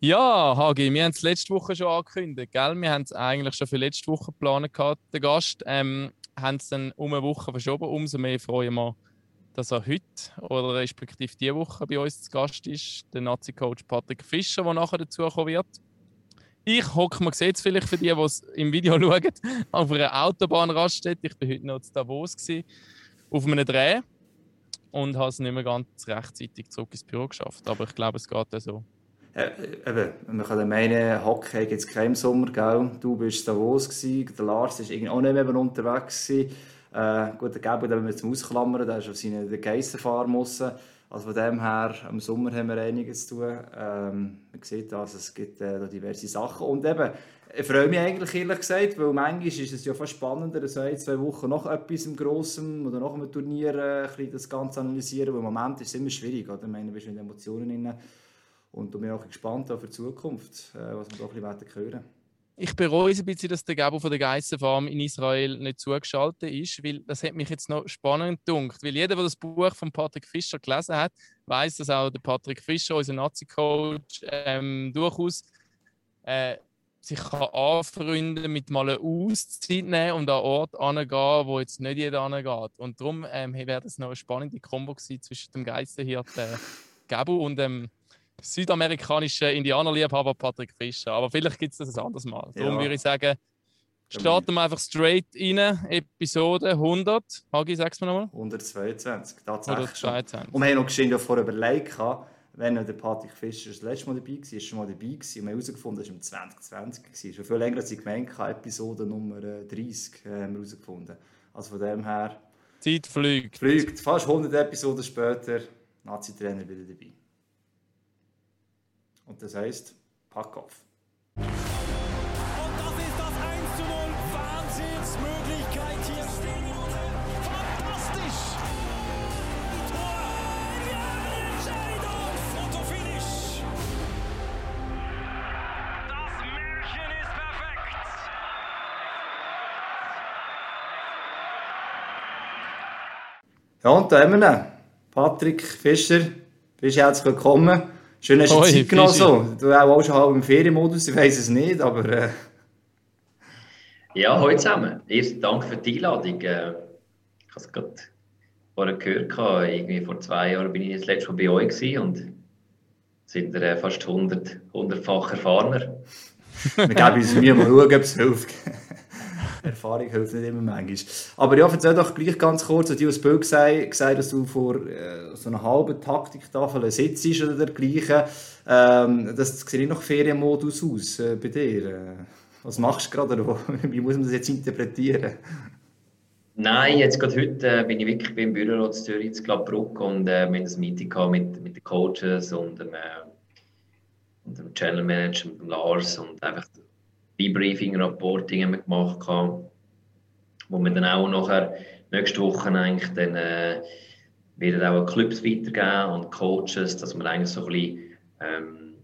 Ja, Hagi, wir haben es letzte Woche schon angekündigt, gell? Wir haben es eigentlich schon für letzte Woche geplant, den Gast. Ähm, haben es dann um eine Woche verschoben. Umso mehr freuen wir, dass er heute oder respektive diese Woche bei uns zu Gast ist, der Nazi-Coach Patrick Fischer, der nachher dazukommen wird. Ich hocke, man sieht es vielleicht für die, die es im Video schauen, auf einer Autobahnraststätte. Ich war heute noch in Davos, gewesen, auf einem Dreh und habe es nicht mehr ganz rechtzeitig zurück ins Büro geschafft. Aber ich glaube, es geht ja so. Ja, eben, man kann meinen, Hockey gibt es keinen Sommer, gell? Du bist Davos, gewesen, der Lars war auch nicht mehr unterwegs. Gewesen. Äh, gut, der Gabo, den wir zum Ausklammern, der ist auf seine Geissenfarm müssen. Also von dem her, im Sommer haben wir einiges zu tun. Ähm, man sieht also, es gibt äh, diverse Sachen. Und eben, ich freue mich eigentlich ehrlich gesagt, weil manchmal ist es ja fast spannender, so ein, zwei Wochen noch etwas im Grossen oder noch einem Turnier äh, das Ganze analysieren, weil im Moment ist es immer schwierig, oder? Ich meine, du bist mit Emotionen drin. Und ich bin auch gespannt auf die Zukunft, äh, was wir da ein bisschen hören ich bereue ein bisschen, dass der Gabo von der Geissenfarm in Israel nicht zugeschaltet ist, weil das hat mich jetzt noch spannend gedunkt. Weil jeder, der das Buch von Patrick Fischer gelesen hat, weiß, dass auch der Patrick Fischer, unser Nazi-Coach, ähm, durchaus äh, sich kann anfreunden mit mal eine Auszeit nehmen und an Ort angehen, wo jetzt nicht jeder angeht. Und darum ähm, wäre das noch eine spannende Kombo zwischen dem Geissenhirt äh, Gabo und dem südamerikanischen Indianerliebhaber Patrick Fischer. Aber vielleicht gibt es das ein anderes Mal. Darum ja. würde ich sagen, starten wir einfach straight rein. Episode 100. Hagi, sag's mir nochmal. 122, tatsächlich. 122. Und wir haben noch geschehen, vorher überlegt, wenn der Patrick Fischer das letzte Mal dabei war, ist schon mal dabei gewesen. Und wir haben herausgefunden, dass er im 2020 war. Schon viel länger als ich gemeint habe, Episode Nummer 30 äh, haben wir herausgefunden. Also von dem her... Zeit fliegt. Fliegt. Fast 100 Episoden später, Nazi-Trainer wieder dabei. Und das heißt, pack auf. Und das ist das 1 zu 0. Wahnsinnsmöglichkeit hier. Fantastisch. Ja, und da haben wir ihn. Patrick Fischer, bist herzlich willkommen. Schön, dass du Hoi, Zeit genommen so. Du auch schon halb im Ferienmodus, ich weiß es nicht, aber... Äh... Ja, heute zusammen. Erst Dank für die Einladung. Äh, ich habe es gerade vorher gehört, irgendwie vor zwei Jahren bin ich das letzte Mal bei euch gewesen und sind wir fast 100, 100-fach erfahrener. Wir geben uns Mühe, mal schauen, ob es hilft. Erfahrung hilft nicht immer manchmal. Aber ja, erzähl doch gleich ganz kurz, du hast Bild gesagt, dass du vor äh, so einer halben Taktiktafel sitzt oder dergleichen. Ähm, das sieht nach Ferienmodus aus äh, bei dir. Äh, was machst du gerade? Wie muss man das jetzt interpretieren? Nein, jetzt gerade heute äh, bin ich wirklich beim Büro in Zürich, in Gladbruck und äh, wir haben ein Meeting mit, mit den Coaches und dem, äh, und dem Channel Manager, mit dem Lars und einfach Debriefing, Reporting haben wir gemacht, wo wir dann auch nachher nächste Woche eigentlich dann äh, werden auch Clubs weitergeben und Coaches, dass wir eigentlich so ein bisschen ähm,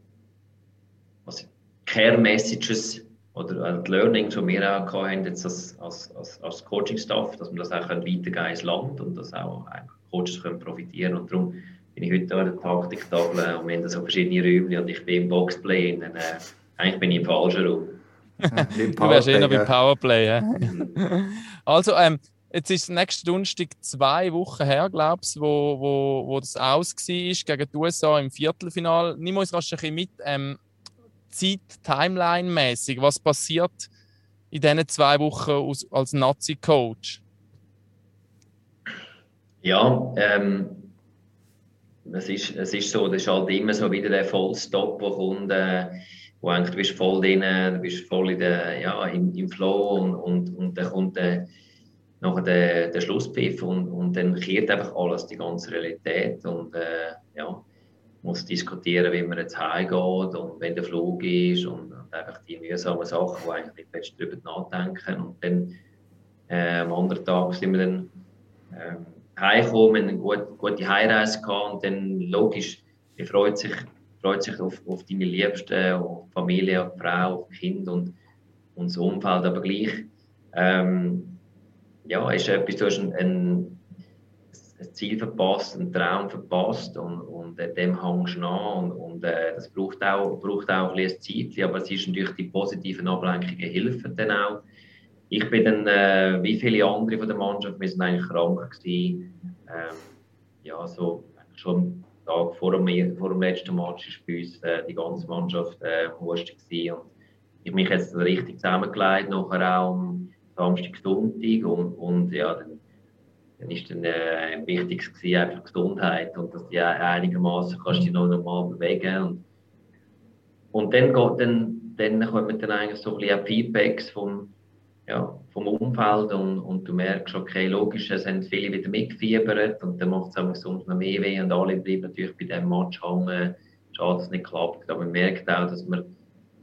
was Care Messages oder äh, die Learnings, die wir auch haben jetzt als, als, als, als Coaching-Staff, dass wir das auch weitergeben ins Land und dass auch Coaches können profitieren und darum bin ich heute an der Taktiktafel und wir haben so verschiedene Räume und ich bin im Boxplay und dann, äh, eigentlich bin ich im falschen Raum du wärst eher beim Powerplay. Ja? also, ähm, jetzt ist nächste Donnerstag zwei Wochen her, glaube ich, wo, wo, wo das aus war gegen die USA im Viertelfinal. Nimm uns rasch ein bisschen mit, ähm, Zeit, Timeline-mäßig. Was passiert in diesen zwei Wochen als, als Nazi-Coach? Ja, ähm, es, ist, es ist so, das ist halt immer so wieder der Vollstop, der kommt. Äh, wo eigentlich du bist voll drin, du bist voll in der, ja, im, im Flow und, und, und dann kommt der, nachher der, der Schlusspfiff und, und dann kehrt einfach alles, die ganze Realität und äh, ja, muss diskutieren, wie man jetzt heimgeht und wenn der Flug ist und, und einfach die mühsamen Sachen, wo eigentlich nicht darüber nachdenken und dann äh, am anderen Tag sind wir dann äh, heimgekommen, eine gute, gute Heimreise gehabt und dann logisch, man freut sich freut sich auf, auf deine Liebsten, auf die Familie, auf die Frau, auf die Kinder und, und das Umfeld. Aber gleich, ähm, ja, ist etwas, du hast ein, ein, ein Ziel verpasst, einen Traum verpasst und, und äh, dem hängst du an und, und äh, das braucht auch, braucht auch ein bisschen Zeit, aber es ist natürlich die positiven Ablenkungen helfen dann auch. Ich bin dann, äh, wie viele andere von der Mannschaft, wir sind eigentlich krank gewesen. Ähm, ja, so schon Tag vor dem, vor dem letzten Match ist bei uns äh, die ganze Mannschaft äh, gewesen. Und ich mich jetzt richtig zusammengelegt, nachher auch am Samstag, Sonntag. Und, und ja, dann dann ist dann äh, wichtig gewesen, einfach Gesundheit und dass du einigermaßen kannst dich noch normal bewegen. Und und dann, geht, dann, dann kommen dann eigentlich so ein Feedbacks vom, ja, vom Umfeld und, und du merkst, okay, logisch, es haben viele wieder mitgefiebert und dann macht es noch mehr weh und alle bleiben natürlich bei diesem Match hängen. Schade, dass es nicht klappt, aber man merkt auch, dass man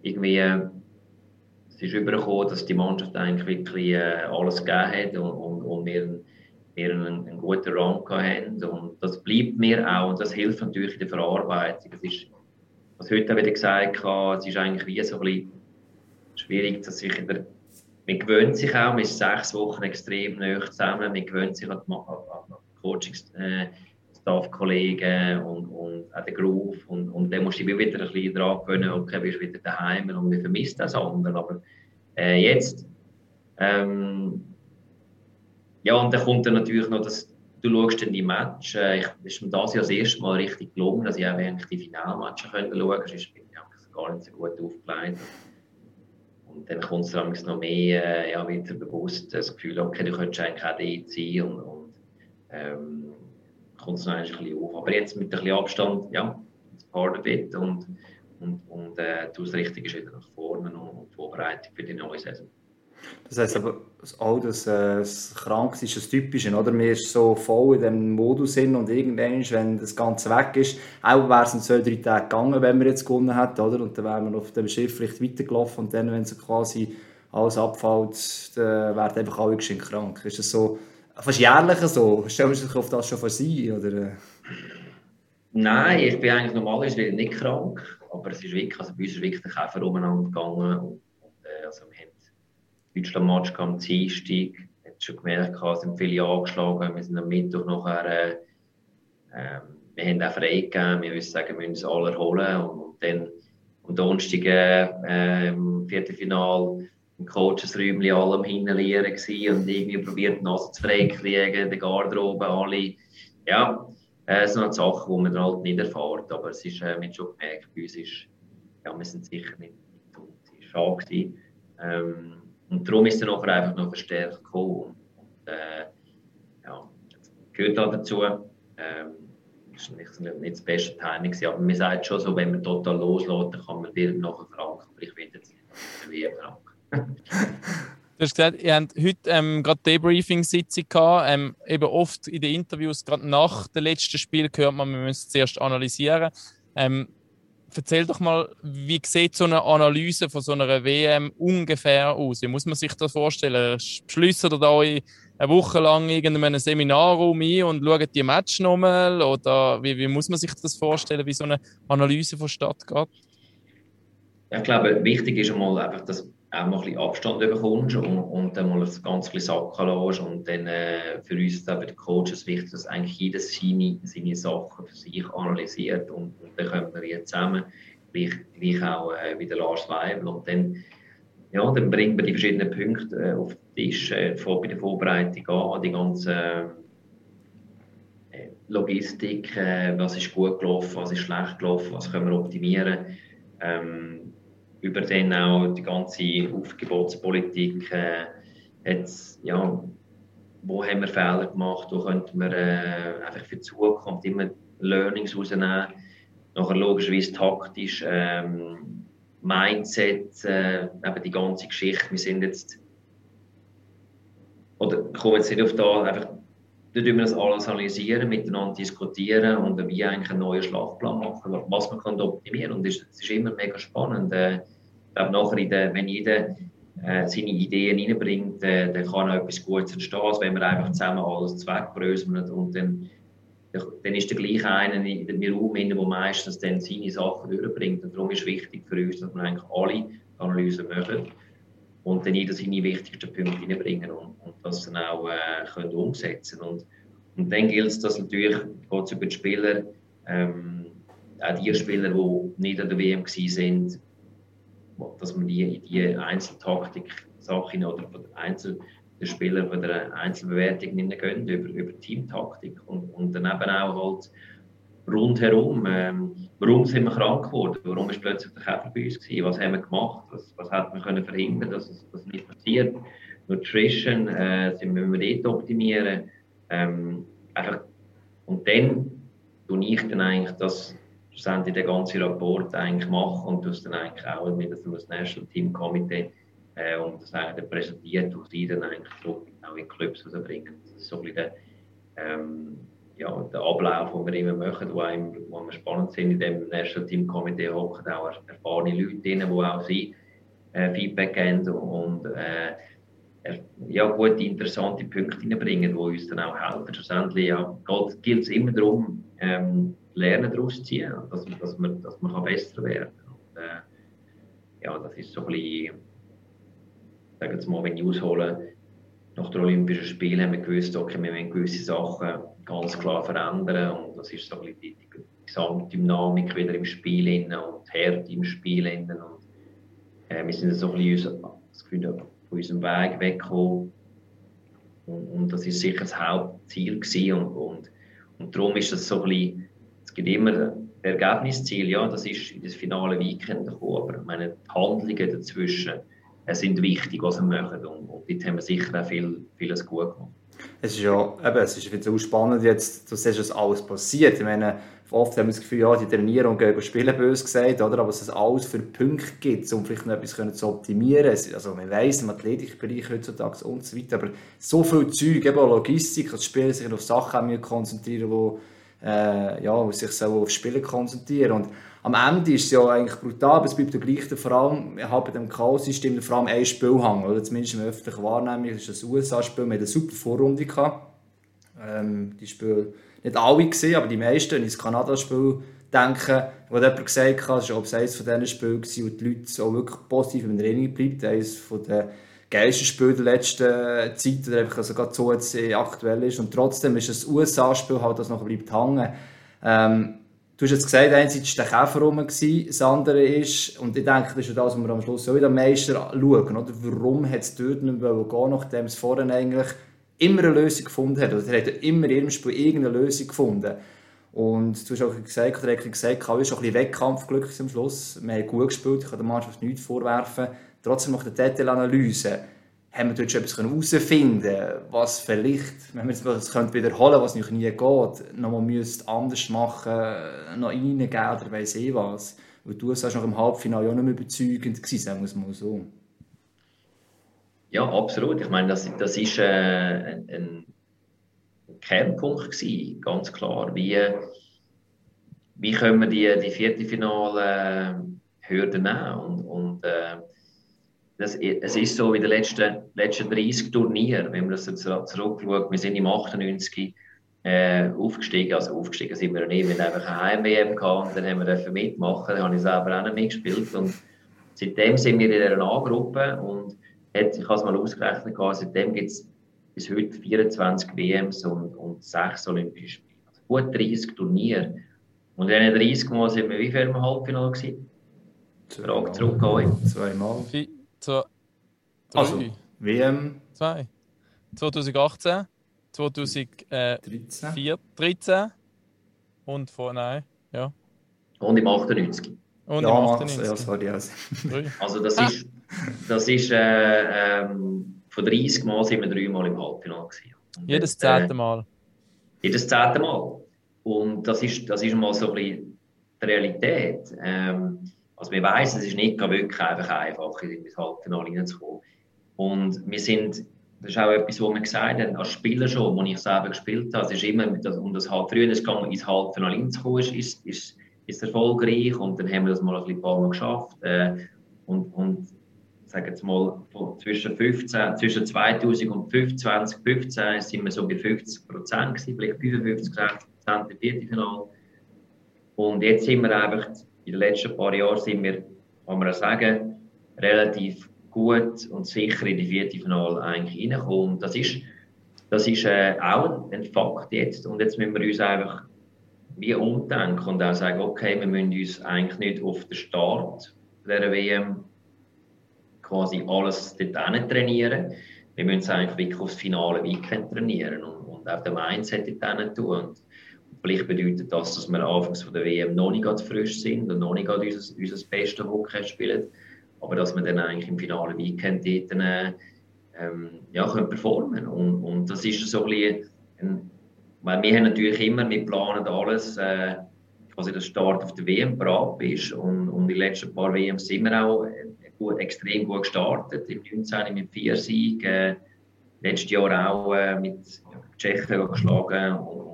irgendwie es ist übergekommen, dass die Mannschaft eigentlich wirklich äh, alles gegeben hat und, und, und wir wir einen, einen guten Run haben. Und das bleibt mir auch und das hilft natürlich in der Verarbeitung. Es ist, was heute wieder gesagt habe, es ist eigentlich wie so ein bisschen schwierig, dass sich in der, man gewöhnt sich auch, man ist sechs Wochen extrem nah zusammen, man gewöhnt sich an die, an die Coaching, äh, Staff-Kollegen und, und auch den Groove und, und dann musst du wieder ein bisschen dran gewöhnen, okay, bist wieder daheim und wir vermissen das andere, aber äh, jetzt ähm, ja, und dann kommt dann natürlich noch, dass du schaust dann die Match. Äh, ich ist mir das ja das erste Mal richtig gelungen, dass ich auch eigentlich die Finalmatches schauen konnte. Sonst bin ich gar nicht so gut aufgelegt. Und dann kommt es dann noch mehr äh, ja, wieder bewusst das Gefühl, okay, du könntest eigentlich auch dort sein und, und ähm, kommt es noch ein bisschen auf. Aber jetzt mit ein bisschen Abstand, ja, it's part of it und, und, und äh, du das Richtige wieder nach vorne und, und Vorbereitung für die neue Saison. Das heisst aber auch, dass äh, das Krank ist das Typische, oder? Man ist so voll in diesem Modus hin und irgendwann, wenn das Ganze weg ist, auch wäre es in zwei, drei Tage gegangen, wenn wir jetzt gewonnen hätten, oder? Und dann wären wir auf dem Schiff vielleicht weitergelaufen und dann, wenn es quasi alles abfällt, dann werden einfach alle geschenkt krank. Ist das so fast jährlich so? Stellen wir sich auf das schon vor sein, oder? Nein, ich bin eigentlich normalerweise nicht krank, aber es ist wirklich, also bei uns ist wirklich der Käfer umeinander gegangen und, und äh, also wir haben Deutschland-Match am Dienstag. Jetzt schon gemerkt, es sind viele angeschlagen. Wir sind am Mittwoch nachher. Äh, äh, wir haben auch frei gegeben. Wir müssen sagen, wir müssen uns alle erholen. Und, und dann am Donnerstag äh, im Viertelfinal im Coachesräumchen alle am Hinlieren und irgendwie probiert, die Nase zu frei kriegen, der Garderobe, alle. Ja, äh, sind halt Sachen, die man dann halt nicht erfährt. Aber es ist, äh, man hat schon gemerkt, bei uns ist, ja, wir sind sicher nicht, nicht tot. Es war schade. Ähm, und darum ist er nachher einfach noch verstärkt gekommen. Und, äh, ja, gehört auch dazu. Ähm, das war nicht, das beste Timing, aber man sagt schon so, wenn man total loslässt, dann kann man dir nachher krank. Aber ich werde jetzt nicht wie krank. Du hast gesagt, ihr habt heute ähm, gerade Debriefing-Sitzung gehabt. Ähm, eben oft in den Interviews, gerade nach dem letzten Spiel, hört man, wir müssen es zuerst analysieren. Ähm, erzähl doch mal, wie sieht so eine Analyse von so einer WM ungefähr aus? Wie muss man sich das vorstellen? Schließt ihr da eine Woche lang in einem Seminarraum ein und schaut die Match nochmal? Oder wie, wie muss man sich das vorstellen, wie so eine Analyse von Stadt geht? Ich glaube, wichtig ist einmal einfach, dass auch mal ein bisschen Abstand bekommst und, und dann mal das Ganze ein sacken lässt. Und dann äh, für uns ist auch der Coaches wichtig, dass eigentlich jeder seine, seine Sachen für sich analysiert und, und dann kommen wir jetzt zusammen, gleich, gleich auch äh, wie der Lars Weibel. Und dann, ja, dann bringen wir die verschiedenen Punkte äh, auf den Tisch, äh, bei der Vorbereitung an, die ganze äh, Logistik, äh, was ist gut gelaufen, was ist schlecht gelaufen, was können wir optimieren. Ähm, über dann auch die ganze Aufgebotspolitik, äh, ja, wo haben wir Fehler gemacht, wo könnten wir äh, einfach für die Zukunft immer Learnings rausnehmen. Nachher logischerweise taktisch, ähm, Mindset, äh, eben die ganze Geschichte. Wir sind jetzt, oder kommen jetzt nicht auf da, einfach dann wir das alles analysieren, miteinander diskutieren und wie eigentlich einen neuen Schlafplan machen, was man kann optimieren Und es ist immer mega spannend. Äh, ich glaube, nachher, der, wenn jeder äh, seine Ideen reinbringt, äh, dann kann auch etwas Gutes entstehen, als wenn wir einfach zusammen alles zweckbröseln und dann, dann ist der gleiche einer in dem Raum, der meistens dann seine Sachen durchbringt. Und darum ist es wichtig für uns, dass wir eigentlich alle Analysen machen und dann jeder seine wichtigsten Punkte reinbringen und, und das dann auch äh, können umsetzen. Und Und dann gilt es, dass natürlich, geht über die Spieler, ähm, auch die Spieler, die nicht an der WM sind, dass man die in die Einzeltaktik-Sachen oder Einzel der Spieler von der Einzelbewertung nicht gehen, über, über Teamtaktik. Und, und dann eben auch halt rundherum. Ähm, warum sind wir krank geworden? Warum ist plötzlich der Käfer bei uns gewesen? Was haben wir gemacht? Was, was hat man können verhindern, dass es das nicht passiert? Nutrition, äh, sind wir dort optimieren? Ähm, einfach, und dann tue ich dann eigentlich das schlussendlich den ganzen Rapport eigentlich machen und das dann eigentlich auch mit dem National Team Committee äh, und das eigentlich präsentiert und die dann eigentlich zurück auch in Clubs rausbringen. Das ist so ein bisschen der, ähm, ja, der Ablauf, den wir immer machen, wo, einem, wir spannend sind. In dem National Team Committee hocken auch erfahrene Leute drin, die auch sie Feedback geben und äh, ja, gute, interessante Punkte reinbringen, die uns dann auch helfen. Schlussendlich ja, gilt es immer darum, Lernen daraus zu ziehen, dass, dass man, dass man besser werden kann. Ja, das ist so ein bisschen, mal, wenn ich aushole, nach den Olympischen Spielen haben wir gewusst, okay, wir müssen gewisse Sachen ganz klar verändern. Und das ist so ein bisschen die, Gesamtdynamik wieder im Spiel innen und Härte im Spiel und äh, wir sind so ein bisschen das Gefühl, von unserem Weg weggekommen. Und, und das ist sicher das Hauptziel und, und, und darum ist das so ein bisschen, es gibt immer Ergebnisziel, ja, das ist in das finale Weekend gekommen, aber meine, Handlungen dazwischen sind wichtig, was wir machen und, dort haben wir sicher auch viel, vieles gut gemacht. Es ist ja eben, es ist so spannend jetzt, du siehst, was alles passiert. Ich meine, oft haben wir das Gefühl, ja, die trainieren und gehen spielen, bös gesagt, oder? aber was es alles für Punkte gibt, um vielleicht noch etwas zu optimieren. Also man weiss, im Athletikbereich heutzutage und so weiter, aber so viel Zeug, eben Logistik, dass die Spieler sich auf Sachen konzentrieren die äh, ja, sich so auf Spielen konzentrieren. Und am Ende ist es ja eigentlich brutal, aber es bleibt der gleiche, vor allem halt bei dem Chaos-System vor allem ein Spielhang, oder? Zumindest im öffentlichen Wahrnehmung, das ist das USA-Spiel, wir hatten eine super Vorrunde gehabt. Ähm, die Spiele nicht alle gesehen, aber die meisten, wenn ich das Kanada-Spiel denke, wo jemand gesagt hat, es war eines von diesen Spielen, wo die Leute auch wirklich positiv im Training bleiben, eines von den geilsten Spielen der letzten Zeit, der einfach also so aktuell ist und trotzdem ist das USA-Spiel halt, das noch bleibt hängen. Ähm, Du hast jetzt gesagt, einerseits war der Käfer rum, das andere ist, und ich denke, das ist das, was wir am Schluss auch wieder am meisten schauen, oder? warum hat es dort nicht gehen, nachdem es vorhin eigentlich immer eine Lösung gefunden hat. Oder er hat immer in jedem Spiel irgendeine Lösung gefunden. Und du hast auch gesagt, oder gesagt, auch ist ein bisschen Wettkampfglück am Schluss. Wir haben gut gespielt, ich kann der Mannschaft nichts vorwerfen. Trotzdem nach der Detailanalyse haben wir dort schon etwas herausfinden was vielleicht, wenn wir es wiederholen was noch nie geht, nochmal müsste anders machen, noch reingeben oder weiss ich was. Weil du sagst, nach dem Halbfinale auch nicht mehr überzeugend gewesen, sagen wir es mal so. Ja, absolut. Ich meine, das, das äh, ein, ein Kernpunkt gewesen, ganz klar. Wie, wie können wir die, die vierte Finale Hürde nehmen? Und, und äh, das, es ist so wie die letzten, letzten 30 Turniere, wenn man das jetzt zurückschaut. Wir sind im 98 äh, aufgestiegen, also aufgestiegen sind wir nicht, wir haben einfach eine Heim-WM gehabt und dann haben wir mitmachen, dann habe ich selber auch nicht mitgespielt und seitdem sind wir in dieser A-Gruppe und hat, ich habe es mal ausgerechnet, seitdem gibt es bis heute 24 WMs und, und 6 Olympische Spiele. Also gut 30 Turniere. Und in diesen 30 Mal sind wir wie viel im Halbfinale gewesen? Frage zurück an Zweimal. Zwei, also, WM. Zwei. 2018, 2013 und vor, nein, ja. Und im 98. Und ja, im 98. Ja, sorry, also. also das ist, das ist äh, ähm, von 30 Mal sind wir dreimal im Halbfinale gewesen. jedes zehnte äh, Mal. jedes zehnte Mal. Und das ist, das ist mal so ein bisschen die Realität. Ähm, also wir wissen, es ist nicht wirklich einfach einfach, in das Halbfinale reinzukommen. Und wir sind, das ist auch etwas, was wir gesagt haben, als Spieler schon, wo ich selber gespielt habe, es ist immer, um das halt früher ins Halbfinale reinzukommen, ist, ist, ist, ist erfolgreich und dann haben wir das mal ein paar Mal geschafft. Äh, und, und sagen jetzt mal, zwischen, 15, zwischen 2015 2015 sind wir so bei 50 Prozent, vielleicht 55 Prozent im Viertelfinale. Und jetzt sind wir einfach in den letzten paar Jahren sind wir, kann man sagen, relativ gut und sicher in die vierte Finale eigentlich reingekommen. Das ist das ist äh, auch ein Fakt jetzt. Und jetzt müssen wir uns einfach wie umdenken und auch sagen, okay, wir müssen uns eigentlich nicht auf den Start der WM quasi alles dort trainieren. Wir müssen es eigentlich wirklich aufs finale Weekend trainieren und, und auch den Mindset dort tun. Vielleicht bedeutet das, dass wir anfangs von der WM noch nicht ganz frisch sind und noch nicht gerade unser, unser bestes Hockey spielen, aber dass wir dann eigentlich im finalen Weekend dort äh, ähm, ja, können performen. Und, und das ist so ein bisschen, weil wir haben natürlich immer, wir planen alles, äh, quasi der Start auf der WM bereit ist. Und, und die letzten paar WMs sind wir auch äh, gut, extrem gut gestartet, im 19 mit vier Siegen, äh, letztes Jahr auch äh, mit Tschechien geschlagen und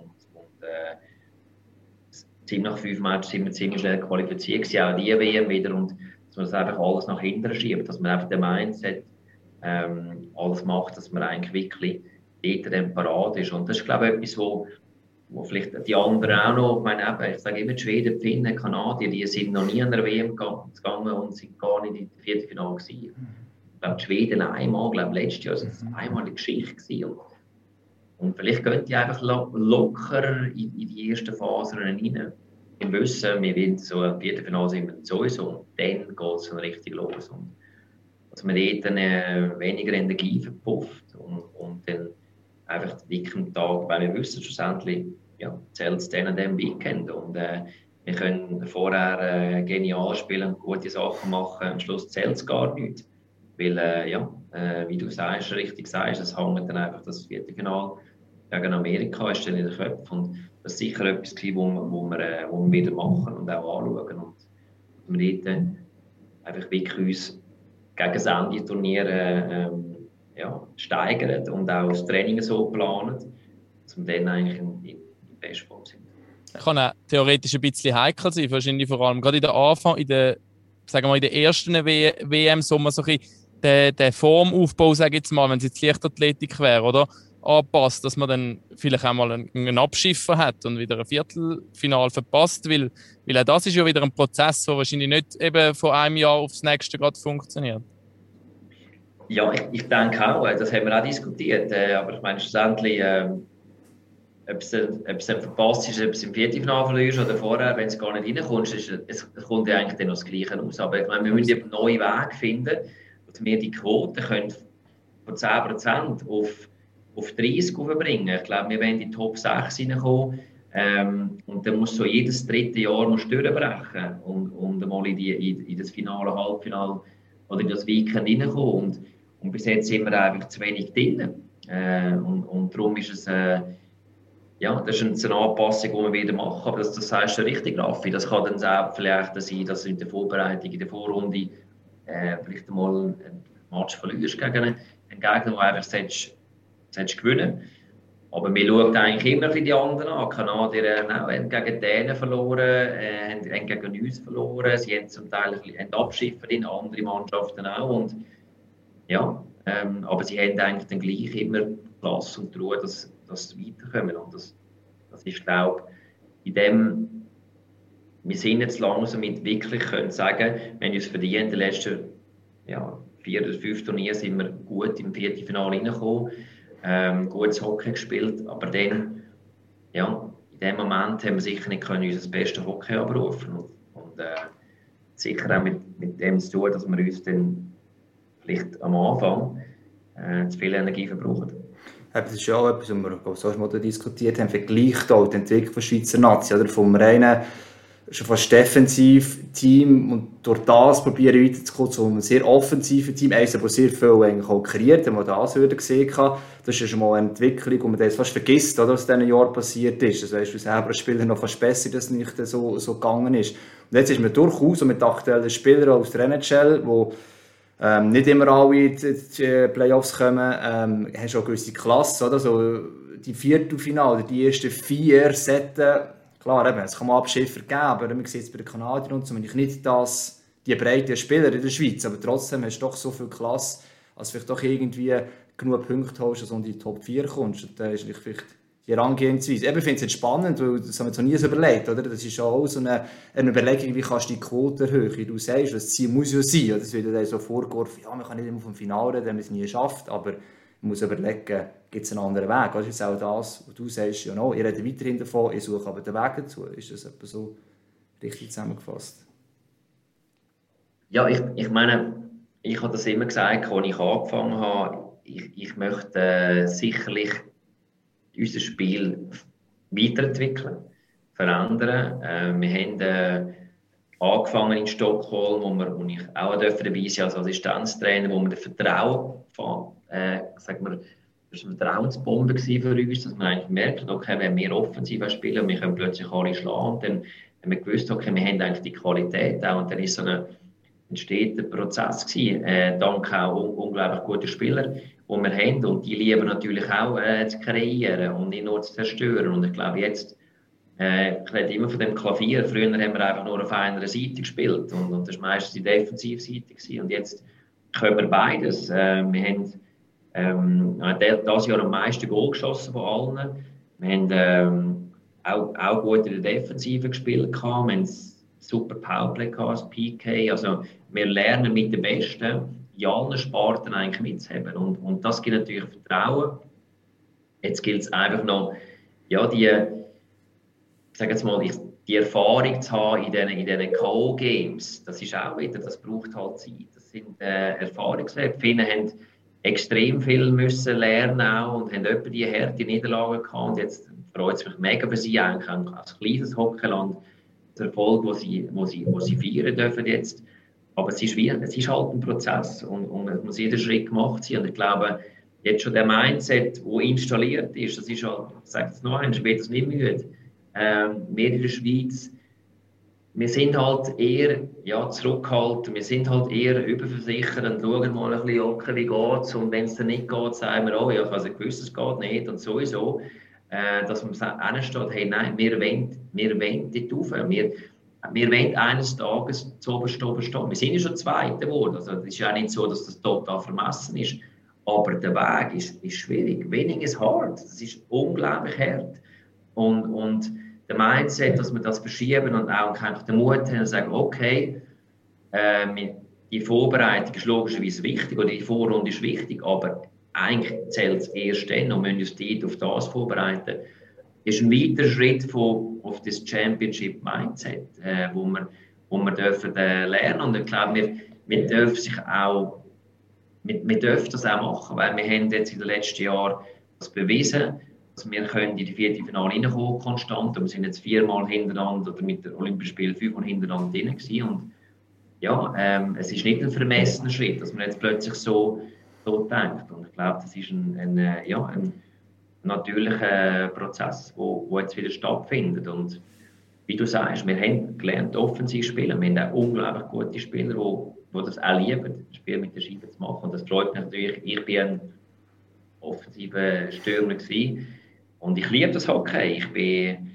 äh, ziemlich nach fünf Matches sind wir ziemlich schnell qualifiziert auch die WM wieder und dass man das einfach alles nach hinten schiebt, dass man einfach den Mindset ähm, alles macht, dass man eigentlich wirklich dort dann parat ist. Und das ist, glaube ich, etwas, wo, wo vielleicht die anderen auch noch, ich meine, eben, ich sage immer, die Schweden, die Finnen, Kanadier, die sind noch nie an der WM gegangen und sind gar nicht im Viertelfinale gewesen. Ich glaube, die Schweden einmal, ich glaube, letztes Jahr war es mhm. einmal eine Geschichte gewesen. Und, vielleicht gehen die einfach locker in, in die ersten Phasen rein. Im Wissen, wir wollen so ein Viertelfinale sind wir sowieso und dann geht es dann richtig los. Und, dass man dort dann, äh, weniger Energie verpufft und, und dann einfach wirklich am Tag, weil wir wissen schlussendlich, ja, zählt es dann an diesem Weekend und äh, wir können vorher äh, genial spielen, gute Sachen machen, am Schluss zählt es gar nicht. Weil, äh, ja, äh, wie du sagst, richtig sagst, es hängt dann einfach das Viertelfinale gegen Amerika ist dann in den Köpfen und das ist sicher etwas, wo, wir, wo, wir, äh, wo wir wieder machen und auch anschauen und wir dort einfach wirklich uns gegen das Ende Turnier ähm, ja, steigern und auch das Training so planen, dass wir dann eigentlich in, in, in Bestform sind. Kann auch theoretisch ein bisschen heikel sein, wahrscheinlich vor allem gerade in der Anfang, in der, sagen wir, in der ersten WM, so man so ein bisschen den, den Formaufbau, sage ich jetzt mal, wenn es jetzt Leichtathletik wäre, oder? Anpasst, dass man dann vielleicht einmal einen, einen Abschiffer hat und wieder ein Viertelfinal verpasst, weil, weil auch das ist ja wieder ein Prozess, der wahrscheinlich nicht eben von einem Jahr aufs nächste gerade funktioniert. Ja, ich, ich denke auch, das haben wir auch diskutiert, äh, aber ich meine schlussendlich, äh, ob es, dann verpasst ist, ob es im Viertelfinale verlierst oder vorher, wenn es gar nicht reinkommst, ist, es, es kommt ja eigentlich dann noch das Gleiche aus. Aber ich meine, wir müssen einen neuen Weg finden, dass wir die Quote können von 10% auf auf 30 bringen. Ich glaube, wir werden in die Top 6 reinkommen. Ähm, und dann muss so jedes dritte Jahr musst durchbrechen und, und mal in, die, in, in das Finale, Halbfinale oder in das Weekend reinkommen. Und, und bis jetzt sind wir einfach zu wenig drin. Äh, und, und darum ist es, äh, ja, das ist eine Anpassung, die wir wieder machen. Aber das, das heißt ja richtig, Raffi. Das kann dann auch vielleicht sein, dass du in der Vorbereitung, in der Vorrunde äh, vielleicht mal ein Match verlierst gegen einen, einen Gegner, der einfach sagst, solltest gewinnen. Aber wir schauen eigentlich immer die anderen an. Die Kanadier haben gegen denen verloren, äh, haben gegen uns verloren. Sie haben zum Teil haben abschiffen in andere Mannschaften auch. Und, ja, ähm, aber sie haben eigentlich dann gleich immer Platz und Ruhe, dass, dass sie weiterkommen. Und das, das ist, glaube ich, in dem, wir sind jetzt langsam wirklich können sagen, wenn wir es verdienen, in den letzten ja, vier oder fünf Turnieren sind wir gut im Viertelfinale reingekommen ähm, gutes Hockey gespielt, aber dann, ja, in dem Moment haben wir sicher nicht können unser bestes Hockey abrufen. Und, und äh, sicher auch mit, mit dem zu tun, dass wir uns dann vielleicht am Anfang äh, zu viel Energie verbrauchen. Das ist ja auch etwas, was wir so mal diskutiert haben, vergleicht auch die Entwicklung der Schweizer Nazi, oder? Vom reinen schon fast defensiv Team und durch das probieren weiterzukommen zu einem sehr offensiven Team. Eins, das sehr viel eigentlich auch kreiert, wenn man das wieder gesehen hat. Das ist schon mal eine Entwicklung, die man das fast vergisst, oder, was in diesen Jahren passiert ist. Das weißt du selber als Spieler noch fast besser, dass es nicht so, so gegangen ist. Und jetzt ist man durchaus mit aktuellen Spielern aus der NHL, die ähm, nicht immer alle in die Playoffs kommen, ähm, hast du auch gewisse Klasse, oder? So, die Viertelfinale, die ersten vier Sätze Klar, eben, es kann mal Abschiffer geben, aber man sieht es bei den Kanadiern und so, ich nicht das, die breite Spieler in der Schweiz, aber trotzdem hast du doch so viel Klasse, als vielleicht doch irgendwie genug Punkte hast, dass du in die Top 4 kommst. Und da ist vielleicht die Herangehensweise. Ich finde es spannend, weil das haben wir noch nie so überlegt, oder? Das ist auch so eine, eine Überlegung, wie kannst du die Quote erhöhen. Wie du sagst, das Ziel muss ja sein. Das wird dann so vorgeworfen, ja, man kann nicht immer vom Finale reden, wenn man es nie schafft, aber muss überlegen, gibt es einen anderen Weg. Das ist auch das, was du sagst, ja, no, ich rede weiterhin davon, ich suche aber den Weg dazu. Ist das etwa so richtig zusammengefasst? Ja, ich, ich meine, ich habe das immer gesagt, als ich angefangen habe, ich, ich möchte äh, sicherlich unser Spiel weiterentwickeln, verändern. Äh, wir haben äh, angefangen in Stockholm, wo, wir, wo ich auch dabei sein als Assistenztrainer, wo wir das Vertrauen, äh, sagen wir, das war eine Vertrauensbombe für uns, dass wir eigentlich merken, okay, wenn wir offensiv spielen, wir können plötzlich alle schlagen und dann haben wir gewusst, okay, wir haben eigentlich die Qualität auch und dann ist so ein steter Prozess gewesen, äh, dank auch un unglaublich guten Spieler, die wir haben und die lieben natürlich auch äh, zu kreieren und nicht nur zu zerstören und ich glaube jetzt äh, ich rede immer von dem Klavier. Früher haben wir einfach nur auf einer Seite gespielt und, und das war meistens die Defensivseite. Gewesen. Und jetzt können wir beides. Äh, wir haben ähm, dieses Jahr am meisten Goal geschossen von allen. Wir haben ähm, auch, auch gut in der Defensive gespielt. Wir haben super Powerplay das PK. Also wir lernen mit den Besten in allen Sparten eigentlich mitzuhaben. Und, und das gibt natürlich Vertrauen. Jetzt gilt es einfach noch, ja, die, ich jetzt mal, die Erfahrung zu haben in diesen, in diesen Co-Games, das ist auch wieder, das braucht halt Zeit. Das sind äh, Erfahrungswerte. Viele haben extrem viel müssen lernen auch und haben etwa die harte Niederlagen gehabt. Und jetzt freut es mich mega für sie eigentlich als kleines Hockeyland, der Erfolg, wo sie, wo sie, wo sie feiern dürfen jetzt. Aber es ist, wie, es ist halt ein Prozess und, und es muss jeder Schritt gemacht sein. Und ich glaube, jetzt schon der Mindset, der installiert ist, das ist halt, ich sage es noch einmal, ich nicht müde. Ähm, wir in der Schweiz wir sind halt eher ja, zurückhaltend, wir sind halt eher überversichert und schauen mal ein bisschen, wie geht es und wenn es dann nicht geht, sagen wir, oh ja, ich habe gewusst, es geht nicht und sowieso, äh, dass man ansteht, hey, nein, wir wollen, wir wollen dort rauf, wir, wir wollen eines Tages zu oberst stehen. Wir sind ja schon Zweite geworden, also es ist ja nicht so, dass das total vermessen ist, aber der Weg ist, ist schwierig. Winning is hard, das ist unglaublich hart. Und, und der Mindset, dass wir das verschieben und auch einfach den Mut haben und sagen, okay, äh, die Vorbereitung ist logischerweise wichtig oder die Vorrunde ist wichtig, aber eigentlich zählt es erst dann und müssen uns die auf das vorbereiten. Das ist ein weiterer Schritt von, auf das Championship Mindset, äh, wo wir, wo wir dürfen, äh, lernen und ich glaube, wir, wir dürfen sich auch wir, wir dürfen das auch machen, weil wir haben jetzt in den letzten Jahren das bewiesen, dass wir können in die vierte Finale reinkommen konstant. Wir sind jetzt viermal hintereinander oder mit den Olympischen Spielen fünfmal hintereinander drin. Und ja, ähm, es ist nicht ein vermessener Schritt, dass man jetzt plötzlich so, so denkt. Und ich glaube, das ist ein, ein, äh, ja, ein natürlicher Prozess, der wo, wo jetzt wieder stattfindet. Und wie du sagst, wir haben gelernt, offensiv zu spielen. Wir haben auch unglaublich gute Spieler, die, die das auch lieben, das Spiel mit der Scheibe zu machen. Und das freut mich natürlich. Ich bin ein offensiver Stürmer gewesen. Und ich liebe das Hockey. Ich, bin,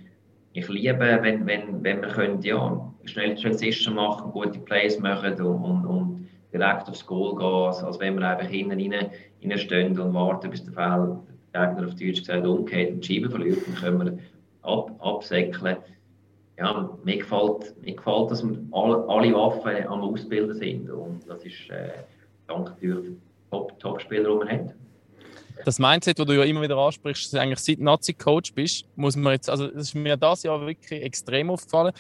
ich liebe, wenn, wenn, wenn wir können, ja, schnell Transition machen, gute Plays machen und, und, und direkt aufs Goal gehen, als wenn wir einfach hinten rein, reinstehen und warten, bis der Fall der Gegner auf Deutsch gesagt umgeht und die Scheibe verliert, dann können wir ab, absäckeln. Ja, mir gefällt, mir gefällt, dass wir alle, alle Waffen am Ausbilden sind und das ist äh, dank natürlich Top-Spieler, die wir haben das Mindset, das du ja immer wieder ansprichst, dass du eigentlich seit Nazi-Coach bist, muss man jetzt, also das ist mir das Jahr wirklich extrem aufgefallen.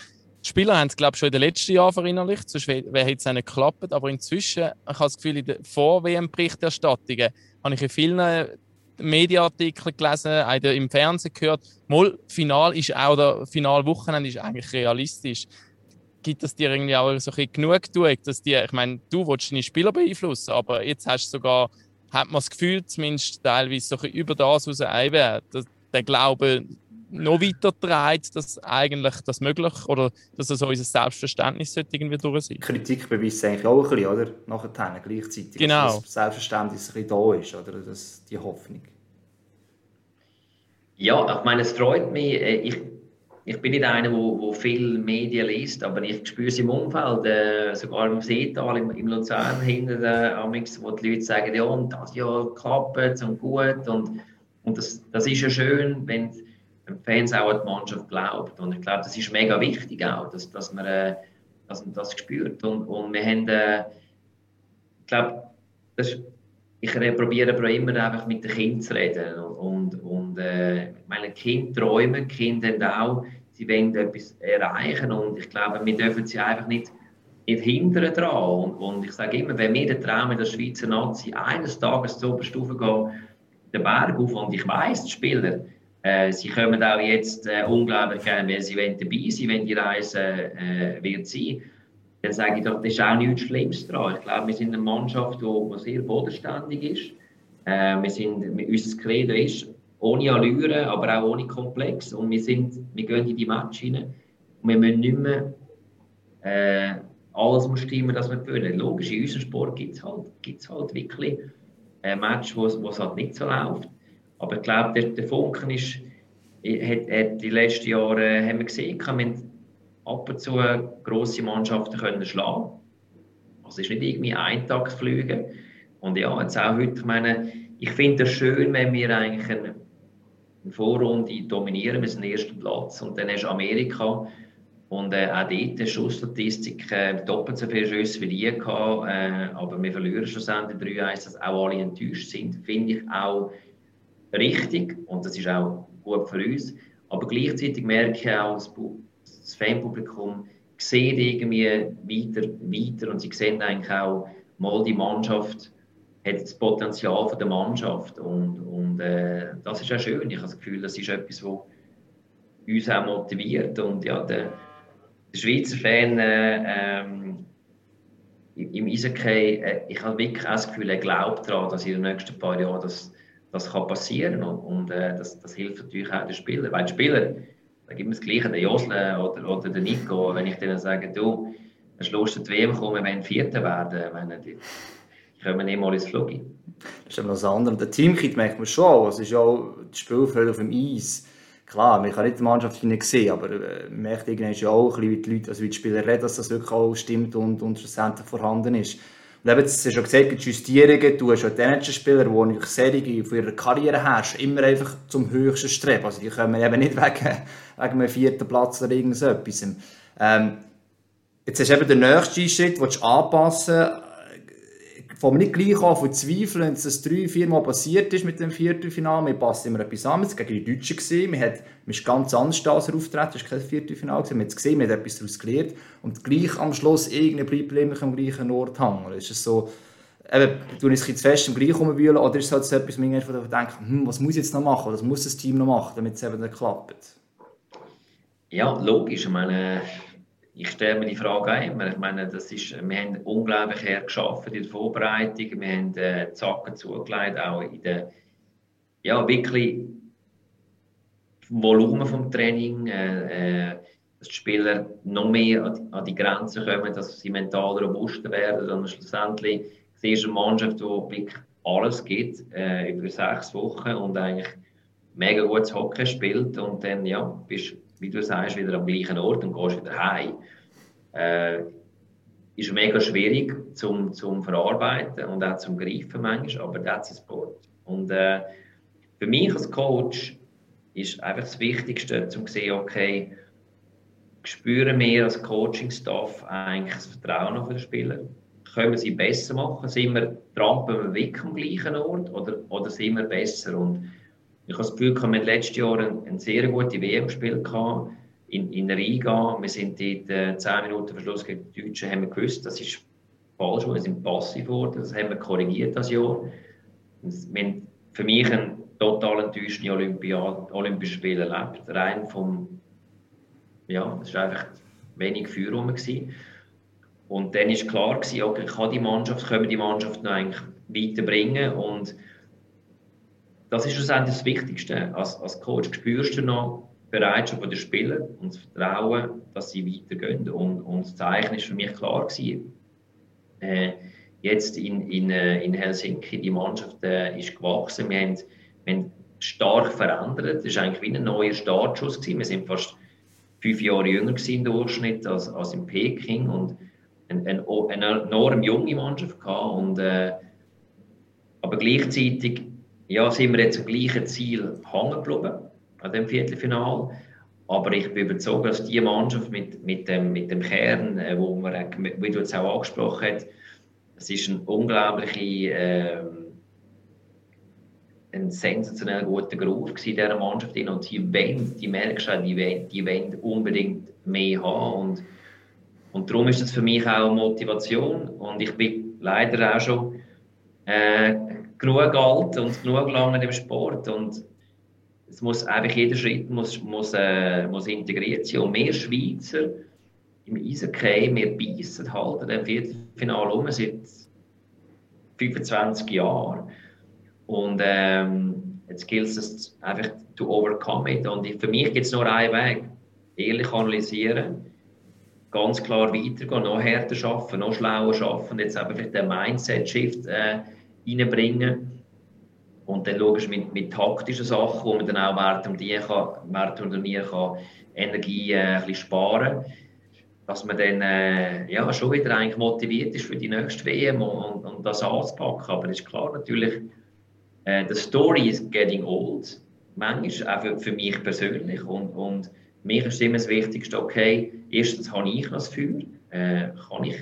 Die Spieler haben es, glaube ich, schon in den letzten Jahren verinnerlicht, sonst wäre es nicht geklappt. Aber inzwischen, ich habe das Gefühl, in den Vor-WM-Berichterstattungen habe ich in vielen Medienartikeln gelesen, auch im Fernsehen gehört, mal Final ist auch der Finalwochenende ist eigentlich realistisch. Gibt es dir irgendwie auch so ein bisschen genug dass die, ich meine, du willst deine Spieler beeinflussen, aber jetzt hast du sogar hat man das Gefühl, zumindest teilweise so über das heraus einwählt, dass der Glaube noch weiter trägt, dass eigentlich das möglich oder dass so unser Selbstverständnis sollte irgendwie durch sein. Kritik beweist eigentlich auch ein bisschen, oder? Nachher gleichzeitig. Genau. Dass das Selbstverständnis ein bisschen da ist, oder? Das, die Hoffnung. Ja, ich meine, es freut mich. Äh, ich ich bin nicht einer, der viel Medien liest, aber ich spüre es im Umfeld, äh, sogar im Seetal, im, im Luzern hinten, äh, wo die Leute sagen, ja, und das ja klappt und gut. Und, und das, das ist ja schön, wenn, die Fans auch an die Mannschaft glauben. Und ich glaube, das ist mega wichtig auch, dass, dass, man, äh, dass man das spürt. Und, und wir haben, äh, ich glaube, das, ich probiere aber immer einfach mit den Kindern zu reden. Und, und äh, meine Kinder träumen, die Kinder auch, sie wollen etwas erreichen. Und ich glaube, wir dürfen sie einfach nicht, nicht hindern daran. Und, und ich sage immer, wenn wir den Traum in der Schweizer Nazi eines Tages zur Oberstufe gehen, den Berg auf, und ich weiß, die Spieler, äh, sie kommen auch jetzt äh, unglaublich gerne, weil sie wollen dabei sein, wenn die Reise äh, wird sein dann sage ich doch, das ist auch nichts Schlimmes daran. Ich glaube, wir sind eine Mannschaft, die, sehr bodenständig ist. Äh, wir sind, unser Credo ist, ohne Allüre, aber auch ohne Komplex. Und wir, sind, wir gehen in die Match rein. Und wir müssen nicht mehr äh, alles muss stimmen, dass wir gewinnen. Logisch, in unserem Sport gibt es halt, gibt's halt wirklich ein Match, wo es halt nicht so läuft. Aber ich glaube, der, der Funken ist, hat, hat die letzten Jahre haben wir gesehen, wir haben ab und zu grosse Mannschaften können schlagen. Also es ist nicht irgendwie Eintagsflüge. Und ja, jetzt auch heute, ich meine, ich finde es schön, wenn wir eigentlich eine, eine Vorrunde dominieren, wir sind ersten Platz. Und dann ist Amerika. Und äh, auch dort die Schussstatistik äh, doppelt so viele Schüsse wie gehabt, äh, aber wir verlieren schlussendlich 3-1, dass auch alle enttäuscht sind, finde ich auch richtig. Und das ist auch gut für uns. Aber gleichzeitig merke ich auch, das Fanpublikum sieht irgendwie weiter, weiter. Und sie sehen eigentlich auch, mal die Mannschaft hat das Potenzial der Mannschaft. Und, und äh, das ist auch schön. Ich habe das Gefühl, das ist etwas, was uns auch motiviert. Und ja, der, der Schweizer Fan äh, ähm, im Eishockey, äh, ich habe wirklich auch das Gefühl, er glaubt daran, dass in den nächsten paar Jahren das, das kann passieren. Und, und äh, das, das hilft natürlich auch den Spielern, weil die Spieler da gibt es das Gleiche, der Josle oder, oder der Nico, wenn ich denen sage, du, am Schluss der WM kommen, wenn Vierter werden, wenn kommen nicht mal ins Flug. Das ist noch das andere. Der Teamkit merkt man schon, es ist ja auch das Spielfeld auf dem Eis. Klar, man kann nicht die Mannschaft sehen, aber äh, man merkt irgendwie auch, wie die Leute, also wie die Spieler reden, dass das wirklich auch stimmt und, und vorhanden ist. Und eben, das hast schon gesagt, die Justierungen, du hast auch Spieler, die natürlich Serie von ihrer Karriere her immer einfach zum höchsten streben. Also die kommen eben nicht wegen, wegen einem vierten Platz oder irgendetwas. Ähm, jetzt hast du eben den nächsten Schritt, den du anpassen von nicht gleich an von zweifeln, wenn es drei, vier Mal passiert ist mit dem Viertelfinale. Wir passen immer etwas an. Es war gegen die Deutschen. Gewesen. Wir haben ganz anders als er auftreten. Es war kein Viertelfinale. Wir haben es gesehen, wir haben etwas daraus gelernt. Und gleich am Schluss irgendwie bleibt am gleichen Ort hängen. Ist es so, eben, tun ich jetzt fest im gleichen rumwühlen oder ist es halt so etwas, wo ich denke, hm, was muss ich jetzt noch machen? Was muss das Team noch machen, damit es eben dann klappt? Ja, logisch. Ich meine, ich stelle mir die Frage ein. Ich meine, das ist, wir haben unglaublich her geschafft in der Vorbereitung. Wir haben äh, Zacken zugelegt, auch in der, ja, wirklich Volumen vom Training, äh, äh, dass die Spieler noch mehr an die, an die Grenzen kommen, dass sie mental robuster werden. Und schlussendlich siehst du eine Mannschaft, die wirklich alles gibt äh, über sechs Wochen und eigentlich mega gutes Hockey spielt und dann ja, bist wie du sagst, wieder am gleichen Ort und gehst wieder heim. Äh, ist mega schwierig zum, zum Verarbeiten und auch zum Greifen manchmal, aber das ist Sport. Und äh, für mich als Coach ist einfach das Wichtigste, um zu sehen, okay, spüren wir als Coaching-Staff eigentlich das Vertrauen auf den Spieler? Können wir sie besser machen? Sind wir, trampen wir weg am gleichen Ort oder, oder sind wir besser? Und ich habe das Gefühl, wir hatten letztes Jahr eine, eine sehr gute WM gespielt in, in Riga. Wir sind dort äh, 10 Minuten vor Schluss gegen die Deutschen, haben wir gewusst, das ist falsch, wir sind passiv geworden. Das haben wir korrigiert das Jahr. Wir haben für mich ein total enttäuschende Olympische Spiele erlebt. Rein vom, ja, es war einfach wenig Feuer rum. Und dann war klar, gewesen, okay, kann die Mannschaft, können die Mannschaft noch eigentlich weiterbringen und das ist schlussendlich das Wichtigste. Als, als Coach spürst du noch die Bereitschaft der Spieler und das Vertrauen, dass sie weitergehen. Und, und das Zeichen ist für mich klar gewesen. Äh, jetzt in, in, äh, in Helsinki, die Mannschaft äh, ist gewachsen. Wir haben, wir haben stark verändert. Das war eigentlich wie ein neuer Startschuss. Gewesen. Wir sind fast fünf Jahre jünger im Durchschnitt als, als in Peking und eine, eine, eine enorm junge Mannschaft gehabt. Und, äh, aber gleichzeitig ja, sind wir jetzt am gleichen Ziel hängen geblieben, an dem Viertelfinal. Aber ich bin überzeugt, dass die Mannschaft mit, mit, dem, mit dem Kern, äh, wo man, wie du jetzt auch angesprochen hast, es ist eine unglaubliche äh, ein sensationell guter Groove in dieser Mannschaft. Und die wollen, die merkst du die wollen, die wollen unbedingt mehr haben. Und, und darum ist das für mich auch Motivation. Und ich bin leider auch schon äh, genug alt und genug lange im Sport. Und es muss einfach jeder Schritt muss, muss, äh, muss integriert sein. Und wir Schweizer im Eishockey, wir beißen halt an dem Viertelfinale um seit 25 Jahren. Und ähm, jetzt gilt es einfach to overcome it. Und für mich gibt es nur einen Weg. Ehrlich analysieren, ganz klar weitergehen, noch härter arbeiten, noch schlauer arbeiten und jetzt einfach den Mindset-Shift äh, reinbringen. Und dann logisch mit, mit taktischen Sachen, wo man dann auch während dem Turnier kann, während dem Turnier kann Energie äh, ein bisschen sparen kann dass man dann äh, ja, schon wieder eigentlich motiviert ist für die nächste WM und, und das anzupacken. Aber es ist klar natürlich, äh, the story is getting old. Manchmal auch für, für mich persönlich. Und, und mir ist immer das Wichtigste, okay, erstens habe ich das Feuer, äh, kann ich,